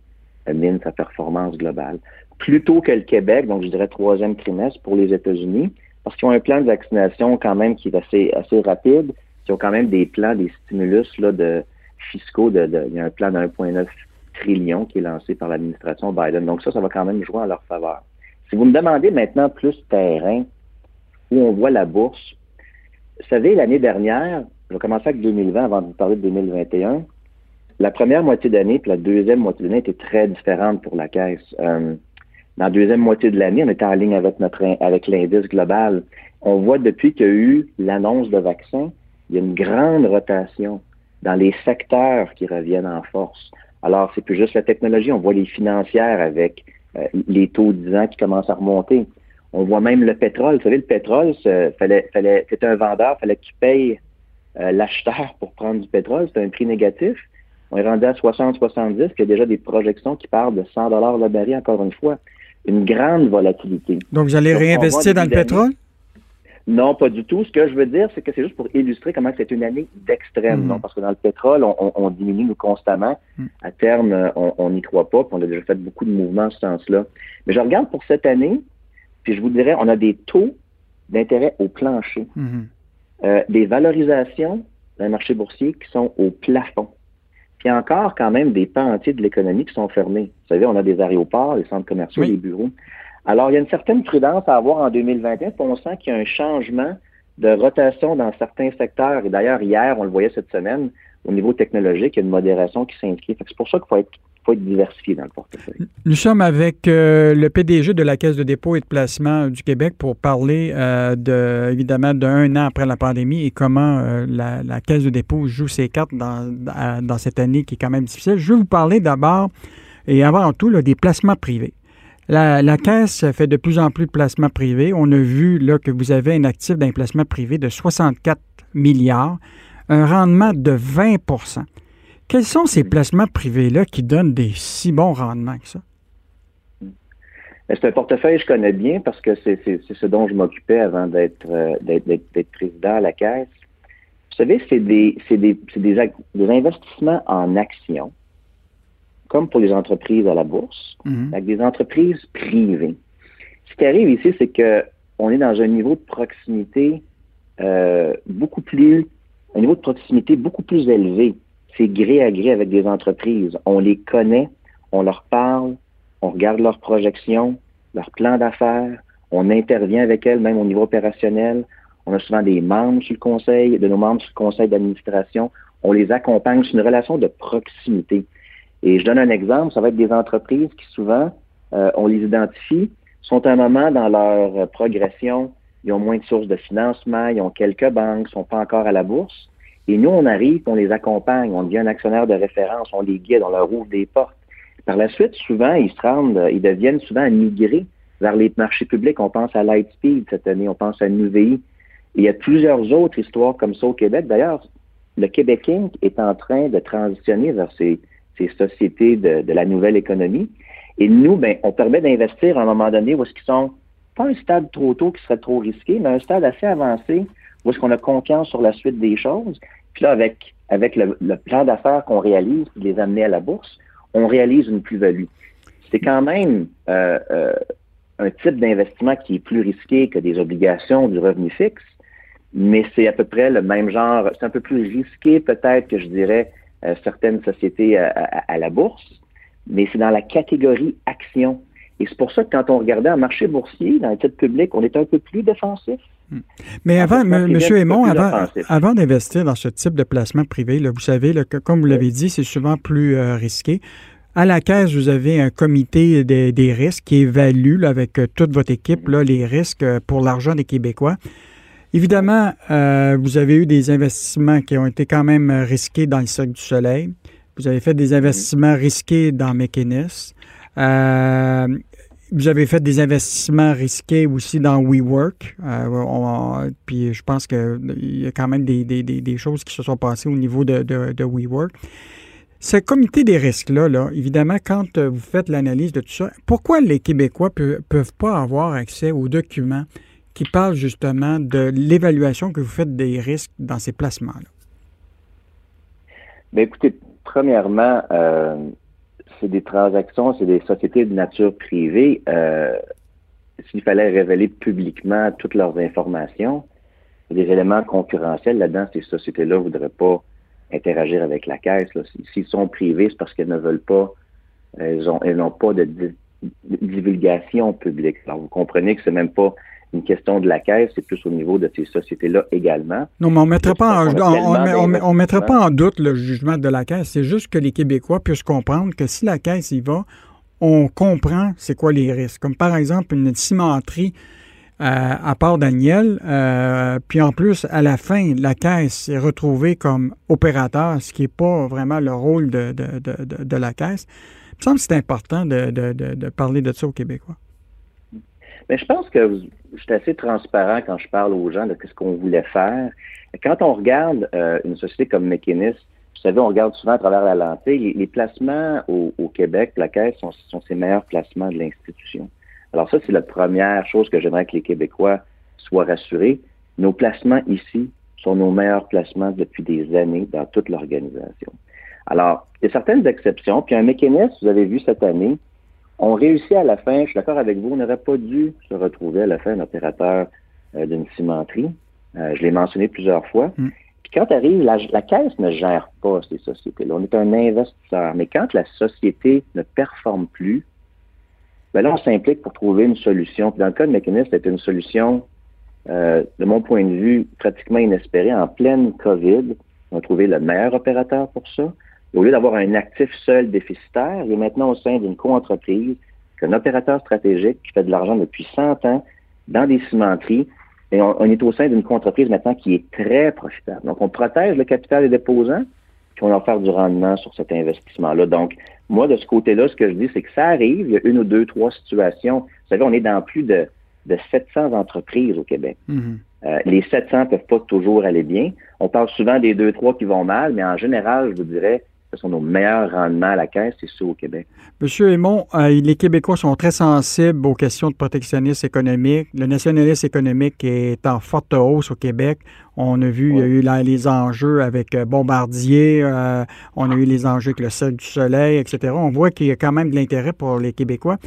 mine sa performance globale. Plutôt que le Québec, donc je dirais troisième trimestre pour les États-Unis, parce qu'ils ont un plan de vaccination quand même qui est assez, assez rapide. Ils ont quand même des plans, des stimulus là, de fiscaux. De, il y a un plan de 1,9 trillion qui est lancé par l'administration Biden. Donc ça, ça va quand même jouer en leur faveur. Si vous me demandez maintenant plus terrain, où on voit la bourse, vous savez, l'année dernière, je vais commencer avec 2020 avant de vous parler de 2021. La première moitié d'année puis la deuxième moitié d'année était très différente pour la caisse. Euh, dans la deuxième moitié de l'année, on était en ligne avec notre avec l'indice global. On voit depuis qu'il y a eu l'annonce de vaccins, il y a une grande rotation dans les secteurs qui reviennent en force. Alors, c'est plus juste la technologie, on voit les financières avec euh, les taux de 10 ans qui commencent à remonter. On voit même le pétrole. Vous savez, le pétrole, fallait, fallait, c'était un vendeur, fallait qu'il paye euh, l'acheteur pour prendre du pétrole. C'était un prix négatif. On est rendu à 60-70, puis il y a déjà des projections qui parlent de 100 dollars le baril, encore une fois. Une grande volatilité. Donc, vous allez réinvestir dans le pétrole? Non, pas du tout. Ce que je veux dire, c'est que c'est juste pour illustrer comment c'est une année d'extrême. Hmm. Parce que dans le pétrole, on, diminue nous constamment. Hmm. À terme, on n'y croit pas. Puis on a déjà fait beaucoup de mouvements en ce sens-là. Mais je regarde pour cette année, puis je vous dirais, on a des taux d'intérêt au plancher, hmm. euh, des valorisations dans le marché boursier qui sont au plafond. Puis encore quand même des pans entiers de l'économie qui sont fermés. Vous savez, on a des aéroports, les centres commerciaux, les bureaux. Alors, il y a une certaine prudence à avoir en 2021, puis on sent qu'il y a un changement de rotation dans certains secteurs. Et d'ailleurs, hier, on le voyait cette semaine, au niveau technologique, il y a une modération qui s'inscrit. C'est pour ça qu'il faut être, être diversifié dans le portefeuille. Nous sommes avec euh, le PDG de la Caisse de dépôt et de placement du Québec pour parler euh, de, évidemment d'un an après la pandémie et comment euh, la, Caisse de dépôt joue ses cartes dans, dans cette année qui est quand même difficile. Je vais vous parler d'abord et avant tout des placements privés. La, Caisse fait de plus en plus de placements privés. On a vu là, que vous avez un actif d'un placement privé de 64 milliards, un rendement de 20 Quels sont ces placements privés-là qui donnent des si bons rendements que ça? C'est un portefeuille que je connais bien parce que c'est ce dont je m'occupais avant d'être euh, président à la Caisse. Vous savez, c'est des, des, des investissements en actions comme pour les entreprises à la bourse, mhm. avec des entreprises privées. Ce qui arrive ici, c'est que on est dans un niveau de proximité euh, beaucoup plus, un niveau de proximité beaucoup plus élevé. C'est gré à gré avec des entreprises. On les connaît, on leur parle, on regarde leurs projections, leurs plans d'affaires, on intervient avec elles, même au niveau opérationnel. On a souvent des membres sur le conseil, de nos membres sur le conseil d'administration. On les accompagne. C'est une relation de proximité. Et je donne un exemple, ça va être des entreprises qui souvent, euh, on les identifie, sont à un moment dans leur progression, ils ont moins de sources de financement, ils ont quelques banques, sont pas encore à la bourse. Et nous, on arrive, on les accompagne, on devient un actionnaire de référence, on les guide, on leur ouvre des portes. Par la suite, souvent, ils se rendent, ils deviennent souvent migrés vers les marchés publics. On pense à Lightspeed cette année, on pense à NUVI. il y a plusieurs autres histoires comme ça au Québec. D'ailleurs, le Québec Inc. est en train de transitionner vers ces, ces sociétés de, la nouvelle économie. Et nous, ben, on permet d'investir à un moment donné où est-ce qu'ils sont pas un stade trop tôt qui serait trop risqué, mais un stade assez avancé où est-ce qu'on a confiance sur la suite des choses? Puis là, avec, avec le, plan d'affaires qu'on réalise, les amener à la bourse, on réalise une plus-value. C'est quand même euh, euh, un type d'investissement qui est plus risqué que des obligations du revenu fixe, mais c'est à peu près le même genre. C'est un peu plus risqué peut-être que je dirais euh, certaines sociétés à, la bourse, mais c'est dans la catégorie action. Et c'est pour ça que quand on regardait un marché boursier, dans le titre public, on était un peu plus défensif. Hmm. Mais avant, M. Aymon, avant, avant d'investir dans ce type de placement privé, là, vous savez, que, comme vous l'avez dit, c'est souvent plus euh, risqué. À la caisse, vous avez un comité des, risques qui évalue avec euh, toute votre équipe là, les risques pour l'argent des Québécois. Évidemment, euh, vous avez eu des investissements qui ont été quand même risqués dans le Cirque du Soleil. Vous avez fait des investissements risqués dans McInnes. Euh, avez fait des investissements risqués aussi dans WeWork. Euh, puis je pense qu'il y a quand même des, choses qui se sont passées au niveau de, WeWork. Ce comité des risques-là, là, évidemment, quand vous faites l'analyse de tout ça, pourquoi les Québécois ne peuvent pas avoir accès aux documents qui parle justement de l'évaluation que vous faites des risques dans ces placements-là? Bien, écoutez, premièrement, euh, c'est des transactions, c'est des sociétés de nature privée. Euh, s'il fallait révéler publiquement toutes leurs informations, des éléments concurrentiels là-dedans, ces sociétés-là ne voudraient pas interagir avec la caisse. S'ils sont privés, c'est parce qu'elles ne veulent pas, elles n'ont pas de, divulgation publique. Alors, vous comprenez que c'est même pas une question de la caisse, c'est plus au niveau de ces sociétés-là également. Non, mais on ne mettrait, pas en, on, mettrait pas en doute le jugement de la caisse. C'est juste que les Québécois puissent comprendre que si la caisse y va, on comprend c'est quoi les risques. Comme par exemple une cimenterie euh, à part Daniel, euh, puis en plus, à la fin, la caisse est retrouvée comme opérateur, ce qui n'est pas vraiment le rôle de, de, la caisse. Il me semble que c'est important de, parler de ça aux Québécois. Mais je pense que je suis assez transparent quand je parle aux gens de ce qu'on voulait faire. Quand on regarde euh, une société comme McKinnis, vous savez, on regarde souvent à travers la lentille, les, placements au, Québec, la Caisse, sont, ses meilleurs placements de l'institution. Alors ça, c'est la première chose que j'aimerais que les Québécois soient rassurés. Nos placements ici sont nos meilleurs placements depuis des années dans toute l'organisation. Alors, il y a certaines exceptions. Puis un mécanisme, vous avez vu cette année, on réussit à la fin, je suis d'accord avec vous, on n'aurait pas dû se retrouver à la fin un opérateur euh, d'une cimenterie. Euh, je l'ai mentionné plusieurs fois. Mm. Puis quand arrive, la, la, caisse ne gère pas ces sociétés-là. On est un investisseur. Mais quand la société ne performe plus, ben là, on s'implique pour trouver une solution. Puis dans le cas de mécanisme, c'était une solution, euh, de mon point de vue, pratiquement inespérée. En pleine COVID, on a trouvé le meilleur opérateur pour ça. Au lieu d'avoir un actif seul déficitaire, il est maintenant au sein d'une co-entreprise, un opérateur stratégique qui fait de l'argent depuis 100 ans dans des cimenteries. Et on, est au sein d'une entreprise maintenant qui est très profitable. Donc, on protège le capital des déposants, puis on va faire du rendement sur cet investissement-là. Donc, moi, de ce côté-là, ce que je dis, c'est que ça arrive, il y a une ou deux, trois situations. Vous savez, on est dans plus de, de 700 entreprises au Québec. Mm-hmm. Euh, les 700 peuvent pas toujours aller bien. On parle souvent des deux, trois qui vont mal, mais en général, je vous dirais, ce sont nos meilleurs rendements à la caisse, c'est ceux au Québec. Monsieur Aymon, euh, les Québécois sont très sensibles aux questions de protectionnisme économique. Le nationalisme économique est en forte hausse au Québec. On a vu, il y a eu les enjeux avec euh, Bombardier, euh, on a eu les enjeux avec le Cirque du Soleil, etc. On voit qu'il y a quand même de l'intérêt pour les Québécois.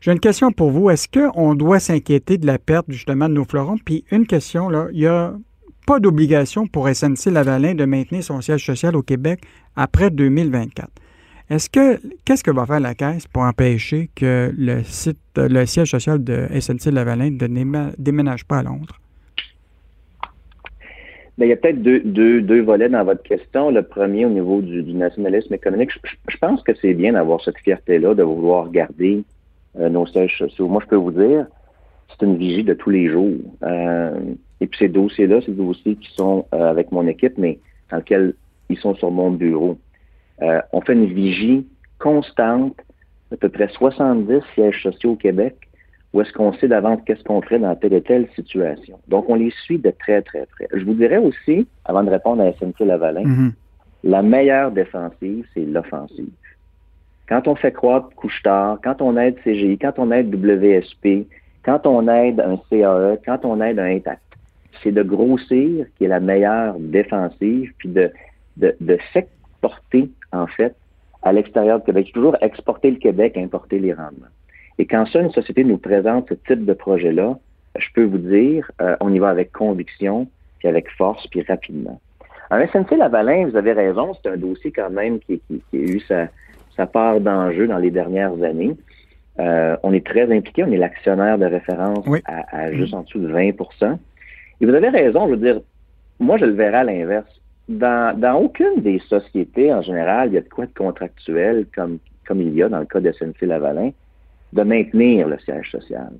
J'ai une question pour vous. Est-ce qu'on doit s'inquiéter de la perte justement de nos fleurons? Puis une question, là, il y a pas d'obligation pour SNC-Lavalin de maintenir son siège social au Québec après 2024. Est-ce que qu'est-ce que va faire la Caisse pour empêcher que le site, le siège social de SNC-Lavalin ne déménage pas à Londres? Bien, il y a peut-être deux, volets dans votre question. Le premier, au niveau du, nationalisme économique, je, pense que c'est bien d'avoir cette fierté-là, de vouloir garder euh, nos sièges sociaux. Moi, je peux vous dire, c'est une vigie de tous les jours. Euh, et puis ces dossiers-là, c'est des dossiers qui sont euh, avec mon équipe, mais dans lesquels ils sont sur mon bureau. Euh, on fait une vigie constante à peu près 70 sièges sociaux au Québec où est-ce qu'on sait d'avance qu'est-ce qu'on ferait dans telle et telle situation. Donc, on les suit de très, très près. Je vous dirais aussi, avant de répondre à SNC Lavalin, mm-hmm. la meilleure défensive, c'est l'offensive. Quand on fait croître couche-tard, quand on aide CGI, quand on aide WSP, quand on aide un CAE, quand on aide un Intact, c'est de grossir qui est la meilleure défensive, puis de, de, de s'exporter, en fait, à l'extérieur du Québec. Toujours exporter le Québec, importer les rendements. Et quand ça, une société nous présente ce type de projet-là, je peux vous dire, euh, on y va avec conviction, puis avec force, puis rapidement. Un SNC Lavalin, vous avez raison, c'est un dossier quand même qui, qui, qui a eu sa, sa part d'enjeu dans les dernières années. Euh, on est très impliqué, on est l'actionnaire de référence à, juste en dessous de 20 Et vous avez raison, je veux dire, moi je le verrai à l'inverse. Dans, dans aucune des sociétés, en général, il y a de quoi de contractuel, comme, comme il y a dans le cas de SNC-Lavalin, de maintenir le siège social.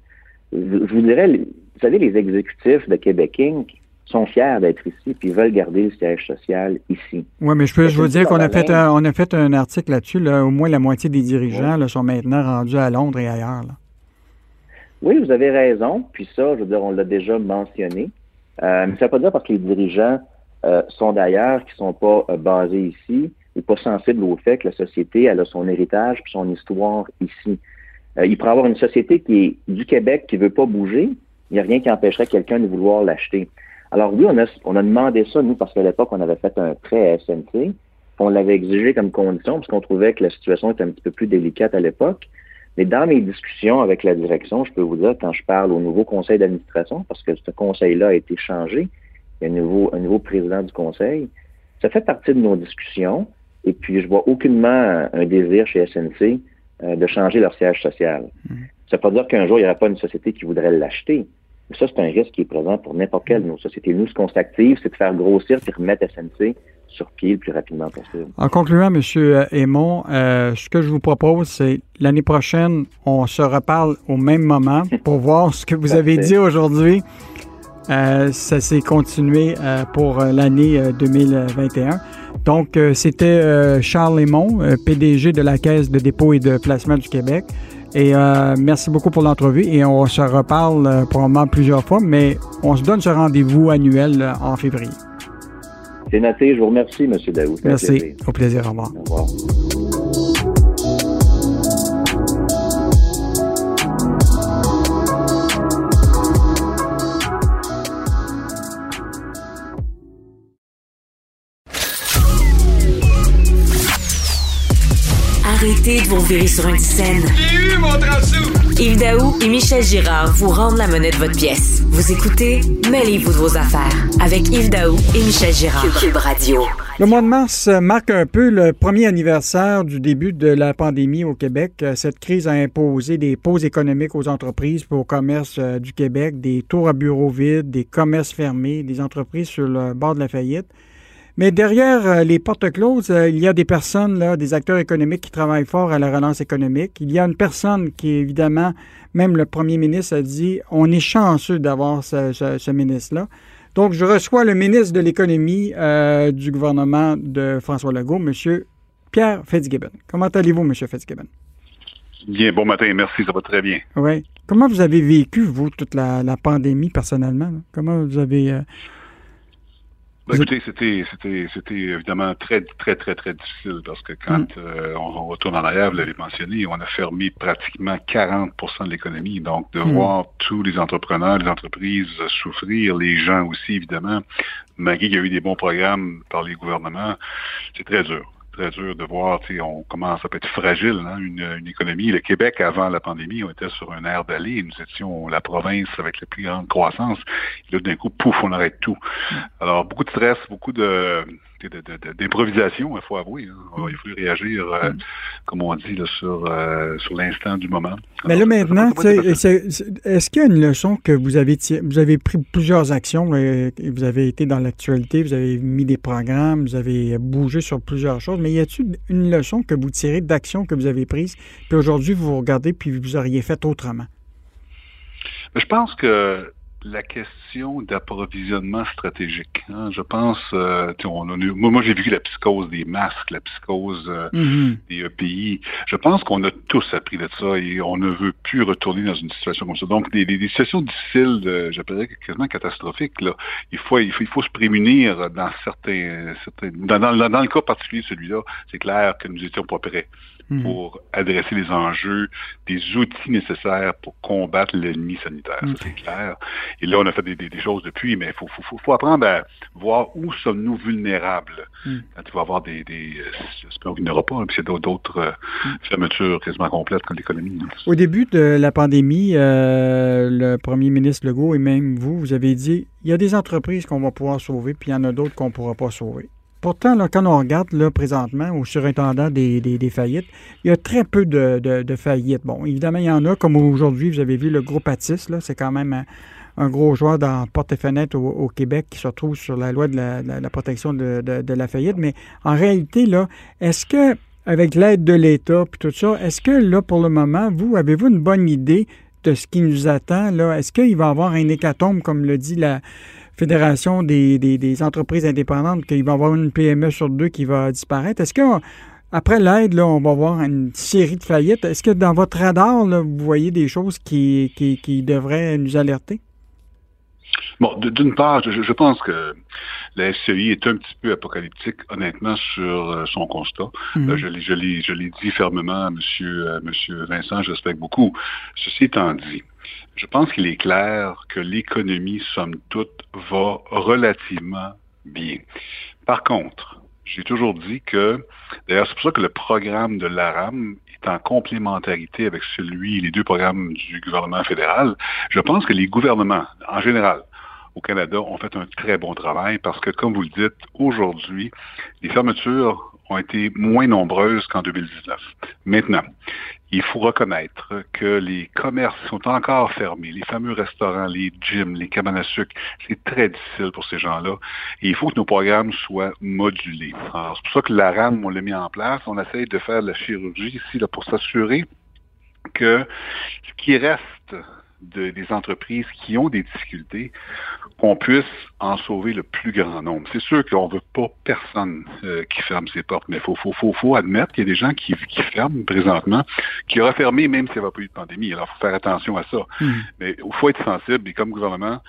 Je, vous dirais, vous savez, les exécutifs de Québec Inc., sont fiers d'être ici puis veulent garder le siège social ici. Oui, mais je peux je vous dire qu'on a fait un, on a fait un article là-dessus. Là, au moins la moitié des dirigeants sont maintenant rendus à Londres et ailleurs. Oui, vous avez raison. Puis ça, je veux dire, on l'a déjà mentionné. Euh, mais ça ne veut pas dire parce que les dirigeants euh, sont d'ailleurs, qui ne sont pas euh, basés ici, ou pas sensibles au fait que la société elle a son héritage puis son histoire ici. il pourrait avoir une société qui est du Québec qui ne veut pas bouger. Il n'y a rien qui empêcherait quelqu'un de vouloir l'acheter. Alors oui, on a, on a demandé ça, nous, parce qu'à l'époque, on avait fait un prêt à SNC. On l'avait exigé comme condition parce qu'on trouvait que la situation était un petit peu plus délicate à l'époque. Mais dans mes discussions avec la direction, je peux vous dire, quand je parle au nouveau conseil d'administration, parce que ce conseil-là a été changé, il y a un nouveau, un nouveau président du conseil, ça fait partie de nos discussions. Et puis, je vois aucunement un désir chez SNC euh, de changer leur siège social. Mmh. Ça ne veut pas dire qu'un jour, il n'y aura pas une société qui voudrait l'acheter. Ça, c'est un risque qui est présent pour n'importe quelle de nos sociétés. Nous, ce qu'on s'active, c'est de faire grossir et remettre SNC sur pied le plus rapidement possible. En concluant, M. Aymon, euh, ce que je vous propose, c'est l'année prochaine, on se reparle au même moment pour [LAUGHS] voir ce que vous avez dit aujourd'hui. Euh, ça s'est continué euh, pour l'année 2021. Donc, c'était Charles Aymon, PDG de la Caisse de dépôt et de placement du Québec. Et euh, merci beaucoup pour l'entrevue et on se reparle euh, probablement plusieurs fois, mais on se donne ce rendez-vous annuel euh, en février. C'est noté. Je vous remercie, M. Daou. Merci. Au plaisir. Au revoir. Au revoir. De vous virer sur une scène. J'ai eu mon Yves Daou et Michel Girard vous rendent la monnaie de votre pièce. Vous écoutez Mêlez-vous de vos affaires avec Yves Daou et Michel Girard. Cube Radio. Le mois de mars marque un peu le premier anniversaire du début de la pandémie au Québec. Cette crise a imposé des pauses économiques aux entreprises et au commerce euh, du Québec, des tours à bureaux vides, des commerces fermés, des entreprises sur le bord de la faillite. Mais derrière euh, les portes closes, euh, il y a des personnes, là, des acteurs économiques qui travaillent fort à la relance économique. Il y a une personne qui, évidemment, même le premier ministre a dit, on est chanceux d'avoir ce, ministre-là. Donc, je reçois le ministre de l'Économie euh, du gouvernement de François Legault, M. Pierre Fitzgibbon. Comment allez-vous, M. Fitzgibbon? Bien, bon matin, merci, ça va très bien. Oui. Comment vous avez vécu, vous, toute la, pandémie personnellement? Comment vous avez... Ben, écoutez, c'était, c'était, c'était évidemment très, très, très, très difficile parce que quand mm. euh, on, retourne en arrière, vous l'avez mentionné, on a fermé pratiquement 40% de l'économie. Donc, de mm. voir tous les entrepreneurs, les entreprises souffrir, les gens aussi, évidemment, malgré qu'il y a eu des bons programmes par les gouvernements, c'est très dur très dur de voir, on commence à être fragile, hein, une, économie. Le Québec, avant la pandémie, on était sur un air d'aller. Nous étions la province avec la plus grande croissance. Et là, d'un coup, pouf, on arrête tout. Mm. Alors, beaucoup de stress, beaucoup de d'improvisation, il faut avouer. Hein. Il faut réagir, euh, mm. comme on dit, sur, euh, sur l'instant du moment. Mais là, maintenant, est-ce qu'il y a une leçon que vous avez Vous avez pris plusieurs actions, et vous avez été dans l'actualité, vous avez mis des programmes, vous avez bougé sur plusieurs choses, mais y a-t-il une leçon que vous tirez d'actions que vous avez prises, puis aujourd'hui, vous regardez, puis vous auriez fait autrement? Je pense que la question d'approvisionnement stratégique. Hein. Je pense, euh, on moi, j'ai vu la psychose des masques, la psychose euh, mm-hmm. des e pays. Je pense qu'on a tous appris de ça et on ne veut plus retourner dans une situation comme ça. Donc, des, situations difficiles, j'appellerais quasiment catastrophiques, là, il faut, il faut, il faut se prémunir dans certains, certains dans, dans, dans, le cas particulier de celui-là, c'est clair que nous étions pas prêts. Hmm. pour adresser les enjeux, des outils nécessaires pour combattre l'ennemi sanitaire. Ça, c'est clair. Et là, on a fait des, choses depuis, mais il faut, faut, faut, apprendre à voir où sommes-nous vulnérables. Hmm. Quand il va y avoir des... des euh, j'espère qu'il n'y aura pas, hein, puis c'est d'autres euh, hmm. fermetures quasiment complètes comme l'économie. Au début de la pandémie, euh, le premier ministre Legault et même vous, vous avez dit, il y a des entreprises qu'on va pouvoir sauver, puis il y en a d'autres qu'on ne pourra pas sauver. Pourtant, quand on regarde présentement au surintendant des, faillites, il y a très peu de, faillites. Bon, évidemment, il y en a, comme aujourd'hui, vous avez vu le groupe Atis, c'est quand même un, gros joueur dans porte et fenêtre au, Québec qui se retrouve sur la loi de la, protection de, la faillite. Mais en réalité, là, est-ce que, avec l'aide de l'État puis tout ça, est-ce que là, pour le moment, vous, avez-vous une bonne idée de ce qui nous attend? Est-ce qu'il va y avoir un hécatombe, comme le dit la Fédération des, des, entreprises indépendantes qu'il va y avoir une PME sur deux qui va disparaître. Est-ce qu'après l'aide, là, on va voir une série de faillites? Est-ce que dans votre radar, vous voyez des choses qui, qui, devraient nous alerter? Bon, d'une part, je, pense que la SCI est un petit peu apocalyptique, honnêtement, sur euh, son constat. Mhm. Euh, je l'ai dit fermement à M. Monsieur, euh, monsieur Vincent, je respecte beaucoup. Ceci étant dit, je pense qu'il est clair que l'économie, somme toute, va relativement bien. Par contre, j'ai toujours dit que, d'ailleurs, c'est pour ça que le programme de l'ARAM est en complémentarité avec celui, les deux programmes du gouvernement fédéral. Je pense que les gouvernements, en général, au Canada, ont fait un très bon travail parce que, comme vous le dites, aujourd'hui, les fermetures ont été moins nombreuses qu'en 2019. Maintenant, il faut reconnaître que les commerces sont encore fermés, les fameux restaurants, les gyms, les cabanes à sucre, c'est très difficile pour ces gens-là. Et il faut que nos programmes soient modulés. c'est pour ça que la RAM, on l'a mis en place. On essaye de faire de la chirurgie ici là, pour s'assurer que ce qui reste des entreprises qui ont des difficultés, qu'on puisse en sauver le plus grand nombre. C'est sûr qu'on ne veut pas personne euh, qui ferme ses portes, mais il faut, faut, faut, faut, admettre qu'il y a des gens qui, qui ferment présentement, qui auraient fermé même s'il n'y avait pas eu de pandémie. Alors, il faut faire attention à ça. Hmm. Mais il faut être sensible et comme gouvernement,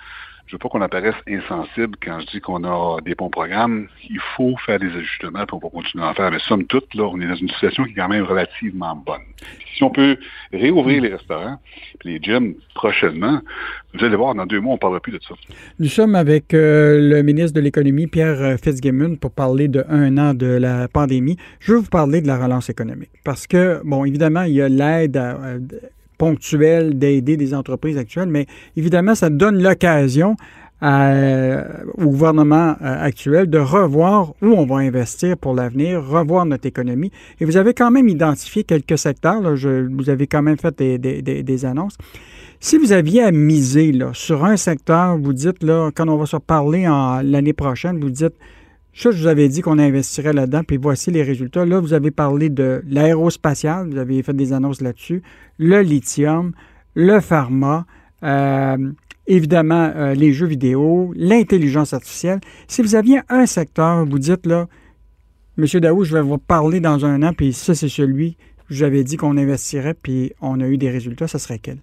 je veux pas qu'on apparaisse insensible quand je dis qu'on a des bons programmes. Il faut faire des ajustements, pour on va continuer à en faire. Mais somme toute, là, on est dans une situation qui est quand même relativement bonne. Si on peut réouvrir les restaurants, les gyms prochainement, vous allez voir, dans deux mois, on ne parlera plus de ça. Nous sommes avec euh, le ministre de l'Économie, Pierre euh, Fitzgibbon, pour parler de un an de la pandémie. Je veux vous parler de la relance économique. Parce que, bon, évidemment, il y a l'aide ponctuelle d'aider des entreprises actuelles, mais évidemment, ça donne l'occasion au gouvernement actuel de revoir où on va investir pour l'avenir, revoir notre économie. Et vous avez quand même identifié quelques secteurs, je, vous avez quand même fait des, annonces. Si vous aviez à miser sur un secteur, vous dites, là, quand on va se reparler l'année prochaine, vous dites, ça, je vous avais dit qu'on investirait là-dedans, puis voici les résultats. Là, vous avez parlé de l'aérospatial, vous avez fait des annonces là-dessus, le lithium, le pharma, euh, évidemment euh, les jeux vidéo, l'intelligence artificielle. Si vous aviez un secteur, vous dites là, Monsieur Daou, je vais vous parler dans un an, puis ça, c'est celui que j'avais dit qu'on investirait, puis on a eu des résultats, ça serait quel?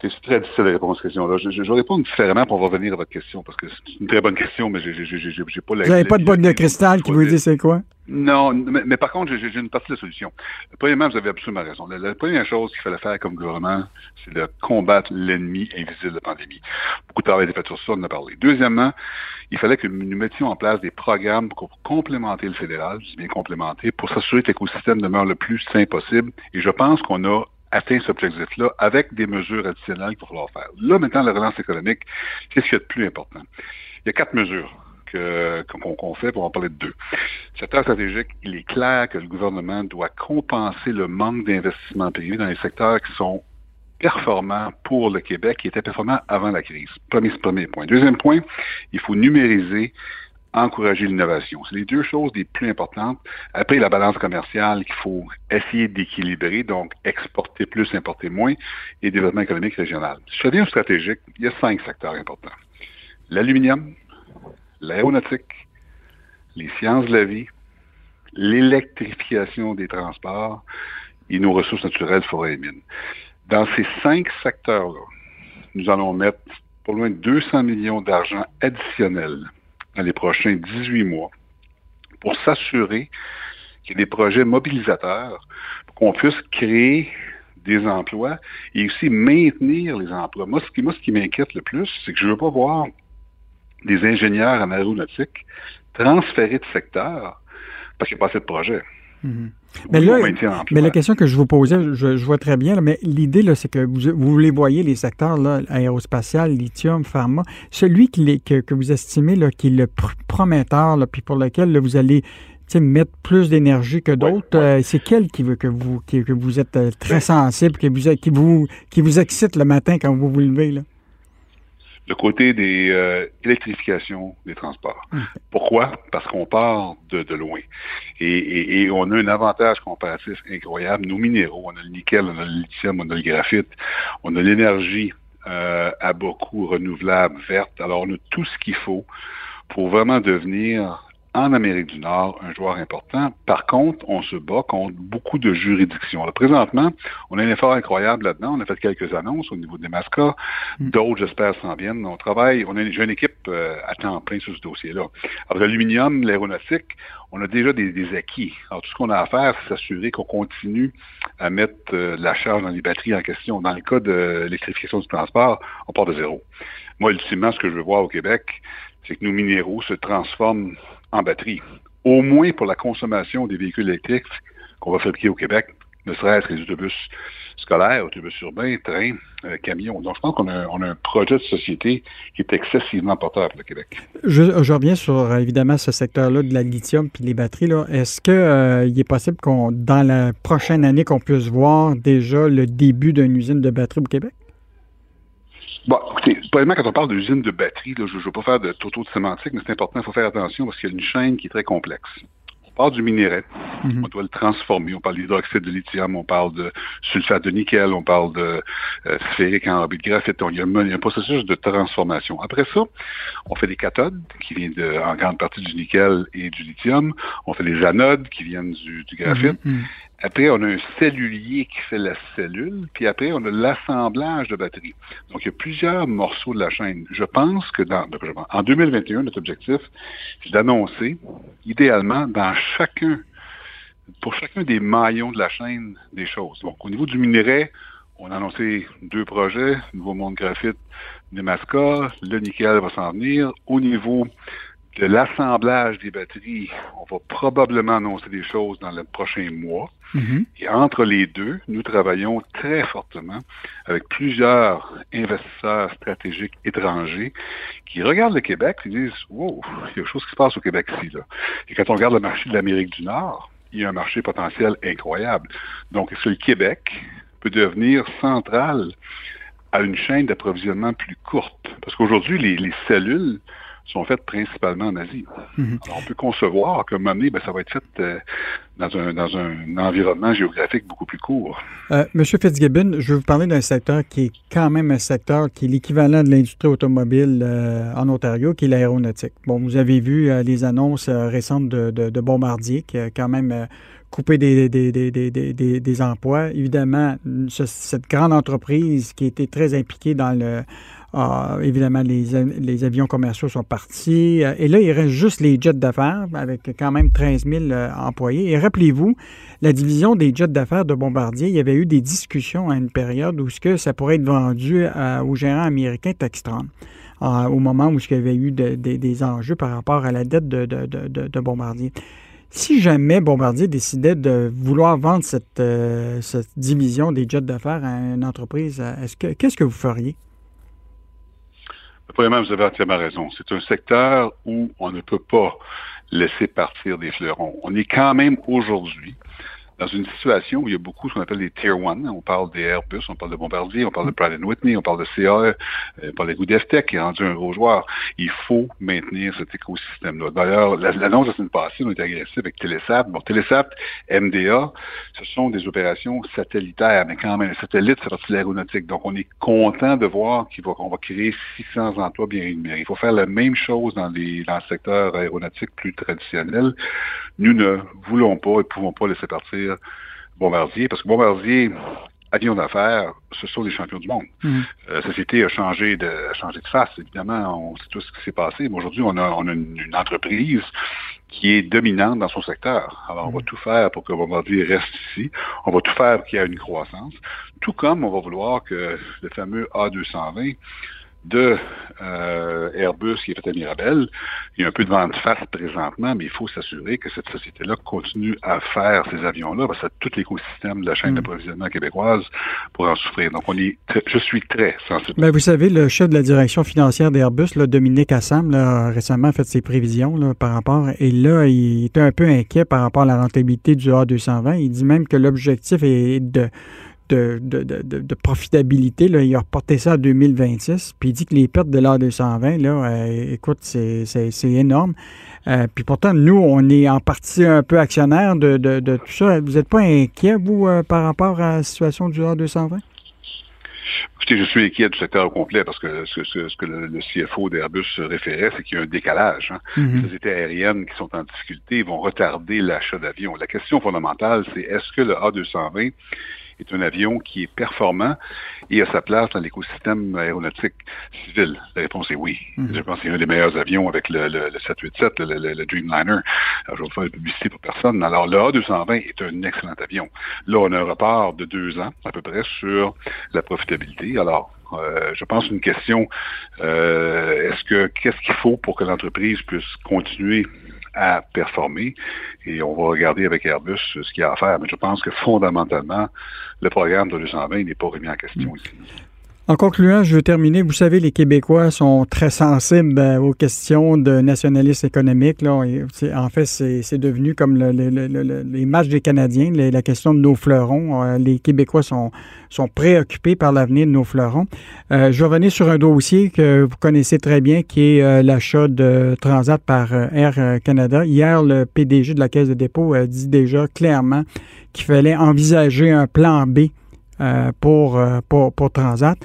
C'est très difficile de répondre à cette question-là. Je, je, je, réponds différemment pour revenir à votre question, parce que c'est une très bonne question, mais j'ai pas la... Vous n'avez pas de bonne de cristal qui vous dit c'est quoi? Non, mais, par contre, j'ai une partie de la solution. Premièrement, vous avez absolument raison. La, première chose qu'il fallait faire comme gouvernement, c'est de combattre l'ennemi invisible de la pandémie. Beaucoup de travail a été fait sur ça, on en a parlé. Deuxièmement, il fallait que nous mettions en place des programmes pour complémenter le fédéral, je dis bien complémenter, pour s'assurer que l'écosystème demeure le plus sain possible. Et je pense qu'on a atteint cet objectif-là avec des mesures additionnelles qu'il va falloir faire. Là, maintenant, la relance économique, qu'est-ce qu'il y a de plus important? Il y a quatre mesures qu'on fait, pour en parler de deux. Secteur stratégique, il est clair que le gouvernement doit compenser le manque d'investissement privé dans les secteurs qui sont performants pour le Québec, qui étaient performants avant la crise. Premier, premier point. Deuxième point, il faut numériser encourager l'innovation. C'est les deux choses les plus importantes. Après, la balance commerciale qu'il faut essayer d'équilibrer, donc exporter plus, importer moins, et développement économique régional. Je reviens stratégique, il y a cinq secteurs importants. L'aluminium, l'aéronautique, les sciences de la vie, l'électrification des transports et nos ressources naturelles, forêts et mines. Dans ces cinq secteurs-là, nous allons mettre pour loin de 200 millions d'argent additionnels les prochains 18 mois pour s'assurer qu'il y ait des projets mobilisateurs pour qu'on puisse créer des emplois et aussi maintenir les emplois. Moi, ce qui, moi, ce qui m'inquiète le plus, c'est que je ne veux pas voir des ingénieurs en aéronautique transférer de secteur parce qu'il n'y a pas assez de projets. Mhm. Mais, là, mais la question que je vous posais, je, vois très bien, mais l'idée, c'est que vous, vous, les voyez, les secteurs là, aérospatial, lithium, pharma, celui qui que, que, vous estimez là, qui est le prometteur, là, puis pour lequel vous allez mettre plus d'énergie que d'autres, euh, c'est quel qui veut que vous, que vous êtes euh, très sensible, qui vous, qui, vous, qui vous excite le matin quand vous vous levez? Là? Le côté des euh, électrifications des transports. Pourquoi? Parce qu'on part de, de loin. Et, et, on a un avantage comparatif incroyable. Nos minéraux, on a le nickel, on a le lithium, on a le graphite, on a l'énergie euh, à beaucoup renouvelable, verte. Alors, on a tout ce qu'il faut pour vraiment devenir en Amérique du Nord un joueur important. Par contre, on se bat contre beaucoup de juridictions. Là, présentement, on a un effort incroyable là-dedans. On a fait quelques annonces au niveau des mascots. Mm. D'autres, j'espère, s'en viennent. On travaille, on a une, jeune équipe euh, à temps plein sur ce dossier-là. Alors, l'aluminium, l'aéronautique, on a déjà des, acquis. Alors, tout ce qu'on a à faire, c'est s'assurer qu'on continue à mettre euh, la charge dans les batteries en question. Dans le cas de l'électrification du transport, on part de zéro. Moi, ultimement, ce que je veux voir au Québec, c'est que nos minéraux se transforment en batterie, au moins pour la consommation des véhicules électriques qu'on va fabriquer au Québec, ne serait-ce que les autobus scolaires, autobus urbains, trains, euh, camions. Donc, je pense qu'on a, un projet de société qui est excessivement porteur pour le Québec. Je, reviens sur, euh, évidemment, ce secteur-là de la lithium puis les batteries. Est-ce qu'il euh, est possible qu'on, dans la prochaine année, qu'on puisse voir déjà le début d'une usine de batterie au Québec? Bon, écoutez, probablement quand on parle d'usine de batterie, là, je ne veux pas faire de toto de sémantique, mais c'est important, il faut faire attention parce qu'il y a une chaîne qui est très complexe. On parle du minerai, mhm. on doit le transformer, on parle d'hydroxyde de lithium, on parle de sulfate de nickel, on parle de euh, sphérique en de graphite, il y, a un, processus de transformation. Après ça, on fait des cathodes qui viennent de, en grande partie du nickel et du lithium, on fait les anodes qui viennent du, graphite. Mhm, mhm. Après, on a un cellulier qui fait la cellule, puis après, on a l'assemblage de batteries. Donc, il y a plusieurs morceaux de la chaîne. Je pense que dans, en 2021, notre objectif, c'est d'annoncer, idéalement, dans chacun, pour chacun des maillons de la chaîne, des choses. Donc, au niveau du minerai, on a annoncé deux projets, Nouveau Monde Graphite, Nemaska, le nickel va s'en venir. Au niveau de l'assemblage des batteries, on va probablement annoncer des choses dans le prochain mois. Mm-hmm. Et entre les deux, nous travaillons très fortement avec plusieurs investisseurs stratégiques étrangers qui regardent le Québec et disent Wow, il y a quelque chose qui se passe au Québec ici. Là. Et quand on regarde le marché de l'Amérique du Nord, il y a un marché potentiel incroyable. Donc, est-ce que le Québec peut devenir central à une chaîne d'approvisionnement plus courte? Parce qu'aujourd'hui, les cellules sont faites principalement en Asie. Mhm. Alors, on peut concevoir moment donné, ben, ça va être fait euh, dans, un, dans un environnement géographique beaucoup plus court. Euh, Monsieur Fitzgibbon, je vais vous parler d'un secteur qui est quand même un secteur qui est l'équivalent de l'industrie automobile euh, en Ontario, qui est l'aéronautique. Bon, vous avez vu les annonces récentes de, de, Bombardier, qui a quand même coupé des, des, des, des, emplois. Évidemment, cette grande entreprise qui était très impliquée dans le ah, évidemment, les, avions commerciaux sont partis. Euh, et là, il reste juste les jets d'affaires avec quand même 13 000 euh, employés. Et rappelez-vous, la division des jets d'affaires de Bombardier, il y avait eu des discussions à une période où ce que ça pourrait être vendu euh, aux gérants américains Textron. au moment où il y avait eu des enjeux par rapport à la dette de, Bombardier. Si jamais Bombardier décidait de vouloir vendre cette, division des jets d'affaires à une entreprise, est-ce que qu'est-ce que vous feriez? Premièrement, vous avez entièrement raison. C'est un secteur où on ne peut pas laisser partir des fleurons. On est quand même aujourd'hui dans une situation où il y a beaucoup ce qu'on appelle des Tier 1. On parle des Airbus, on parle de Bombardier, on parle de Pratt Whitney, on parle de CA, euh, on parle de Goodestech qui est rendu un gros joueur. Il faut maintenir cet écosystème-là. D'ailleurs, l'annonce de la semaine passée, on était agressif avec Telesat. Bon, Telesat, MDA, ce sont des opérations satellitaires, mais quand même, les satellites, c'est de l'aéronautique. Donc, on est content de voir qu'on va, créer 600 emplois bien rémunérés. Il faut faire la même chose dans, les, dans le secteur aéronautique plus traditionnel. Nous ne voulons pas et ne pouvons pas laisser partir Bombardier, parce que Bombardier, avion d'affaires, ce sont les champions du monde. Mm. Euh, la société a changé de, changé de face, évidemment, on sait tout ce qui s'est passé, mais aujourd'hui, on a, on a une, entreprise qui est dominante dans son secteur. Alors, on va mm. tout faire pour que Bombardier reste ici. On va tout faire pour qu'il y ait une croissance. Tout comme on va vouloir que le fameux A220 de euh, Airbus qui est fait à Mirabel. Il y a un peu de vente face présentement, mais il faut s'assurer que cette société-là continue à faire ces avions-là, parce que tout l'écosystème de la chaîne mm. d'approvisionnement québécoise pour en souffrir. Donc, on est je suis très sensible. Mais ben, vous savez, le chef de la direction financière d'Airbus, Dominique Assam, a récemment fait ses prévisions par rapport, et là, il était un peu inquiet par rapport à la rentabilité du A220. Il dit même que l'objectif est de de, profitabilité. Là, il a reporté ça à 2026. Puis il dit que les pertes de l'A220, là, euh, écoute, c'est énorme. Euh, puis pourtant, nous, on est en partie un peu actionnaire de, tout ça. Vous n'êtes pas inquiet, vous, euh, par rapport à la situation du A220? Écoutez, je suis inquiet du secteur au complet parce que ce, que le, CFO d'Airbus référait, c'est qu'il y a un décalage. Hein. Mm-hmm. Les sociétés aériennes qui sont en difficulté vont retarder l'achat d'avions. La question fondamentale, c'est est-ce que le A220 est un avion qui est performant et a sa place dans l'écosystème aéronautique civil? La réponse est oui. Mhm. Je pense que c'est un des meilleurs avions avec le, 787, le, Dreamliner. Alors, je vais faire de publicité pour personne. Alors, le A220 est un excellent avion. Là, on a un report de deux ans, à peu près, sur la profitabilité. Alors, euh, je pense une question, euh, est-ce que qu'est-ce qu'il faut pour que l'entreprise puisse continuer à performer. Et on va regarder avec Airbus ce qu'il y a à faire. Mais je pense que fondamentalement, le programme de 220 n'est pas remis en question ici. En concluant, je veux terminer. Vous savez, les Québécois sont très sensibles euh, aux questions de nationalisme économique. En fait, c'est devenu comme les matchs des Canadiens, la question de nos fleurons. Euh, les Québécois sont, préoccupés par l'avenir de nos fleurons. Euh, je revenir sur un dossier que vous connaissez très bien, qui est l'achat de Transat par Air Canada. Hier, le PDG de la Caisse de dépôt a dit déjà clairement qu'il fallait envisager un plan B pour, pour, pour Transat.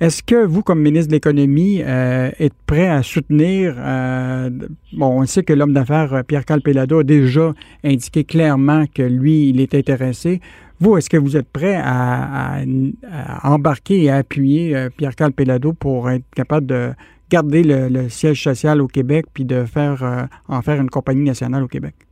Est-ce que vous, comme ministre de l'Économie, euh, êtes prêt à soutenir, euh, bon, on sait que l'homme d'affaires Pierre Calpelado a déjà indiqué clairement que lui, il est intéressé. Vous, est-ce que vous êtes prêt à, embarquer et à appuyer Pierre Calpelado pour être capable de garder le, siège social au Québec puis de faire en faire une compagnie nationale au Québec?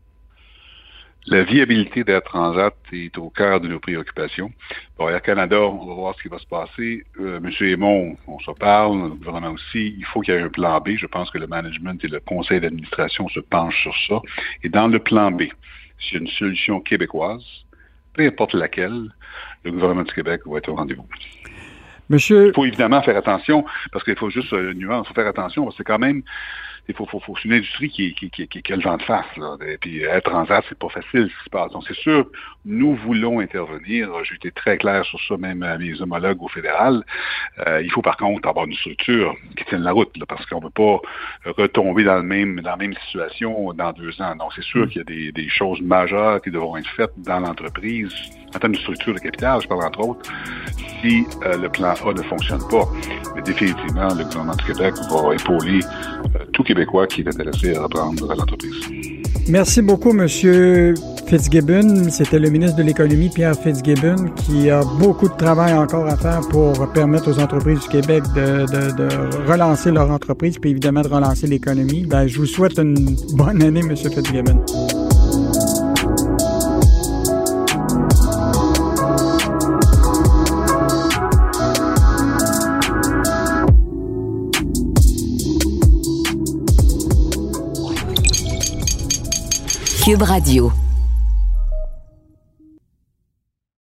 La viabilité d'Air Transat est au cœur de nos préoccupations. Pour Air Canada, on va voir ce qui va se passer. Euh, Monsieur Aymon, on se parle, le gouvernement aussi. Il faut qu'il y ait un plan B. Je pense que le management et le conseil d'administration se penchent sur ça. Et dans le plan B, s'il y a une solution québécoise, peu importe laquelle, le gouvernement du Québec va être au rendez-vous. Monsieur... Il faut évidemment faire attention, parce qu'il faut juste euh, nuance, il faut faire attention, parce que c'est quand même il faut, faut, faut, c'est une industrie qui, qui, qui, qui, a le vent de face. Là. Et puis être transat, c'est pas facile ce qui se passe. Donc c'est sûr, nous voulons intervenir. J'ai été très clair sur ça, même à mes homologues au fédéral. Euh, il faut par contre avoir une structure qui tienne la route, là, parce qu'on ne peut pas retomber dans le même dans la même situation dans deux ans. Donc c'est sûr mm. qu'il y a des, des choses majeures qui devront être faites dans l'entreprise en termes de structure de capital, je parle entre autres, si euh, le plan A ne fonctionne pas. Mais définitivement, le gouvernement du Québec va épauler euh, tout Québécois qui est intéressé à l'entreprise. Merci beaucoup, M. Fitzgibbon. C'était le ministre de l'Économie, Pierre Fitzgibbon, qui a beaucoup de travail encore à faire pour permettre aux entreprises du Québec de, relancer leur entreprise, puis évidemment de relancer l'économie. Ben, je vous souhaite une bonne année, M. Fitzgibbon. Cube Radio.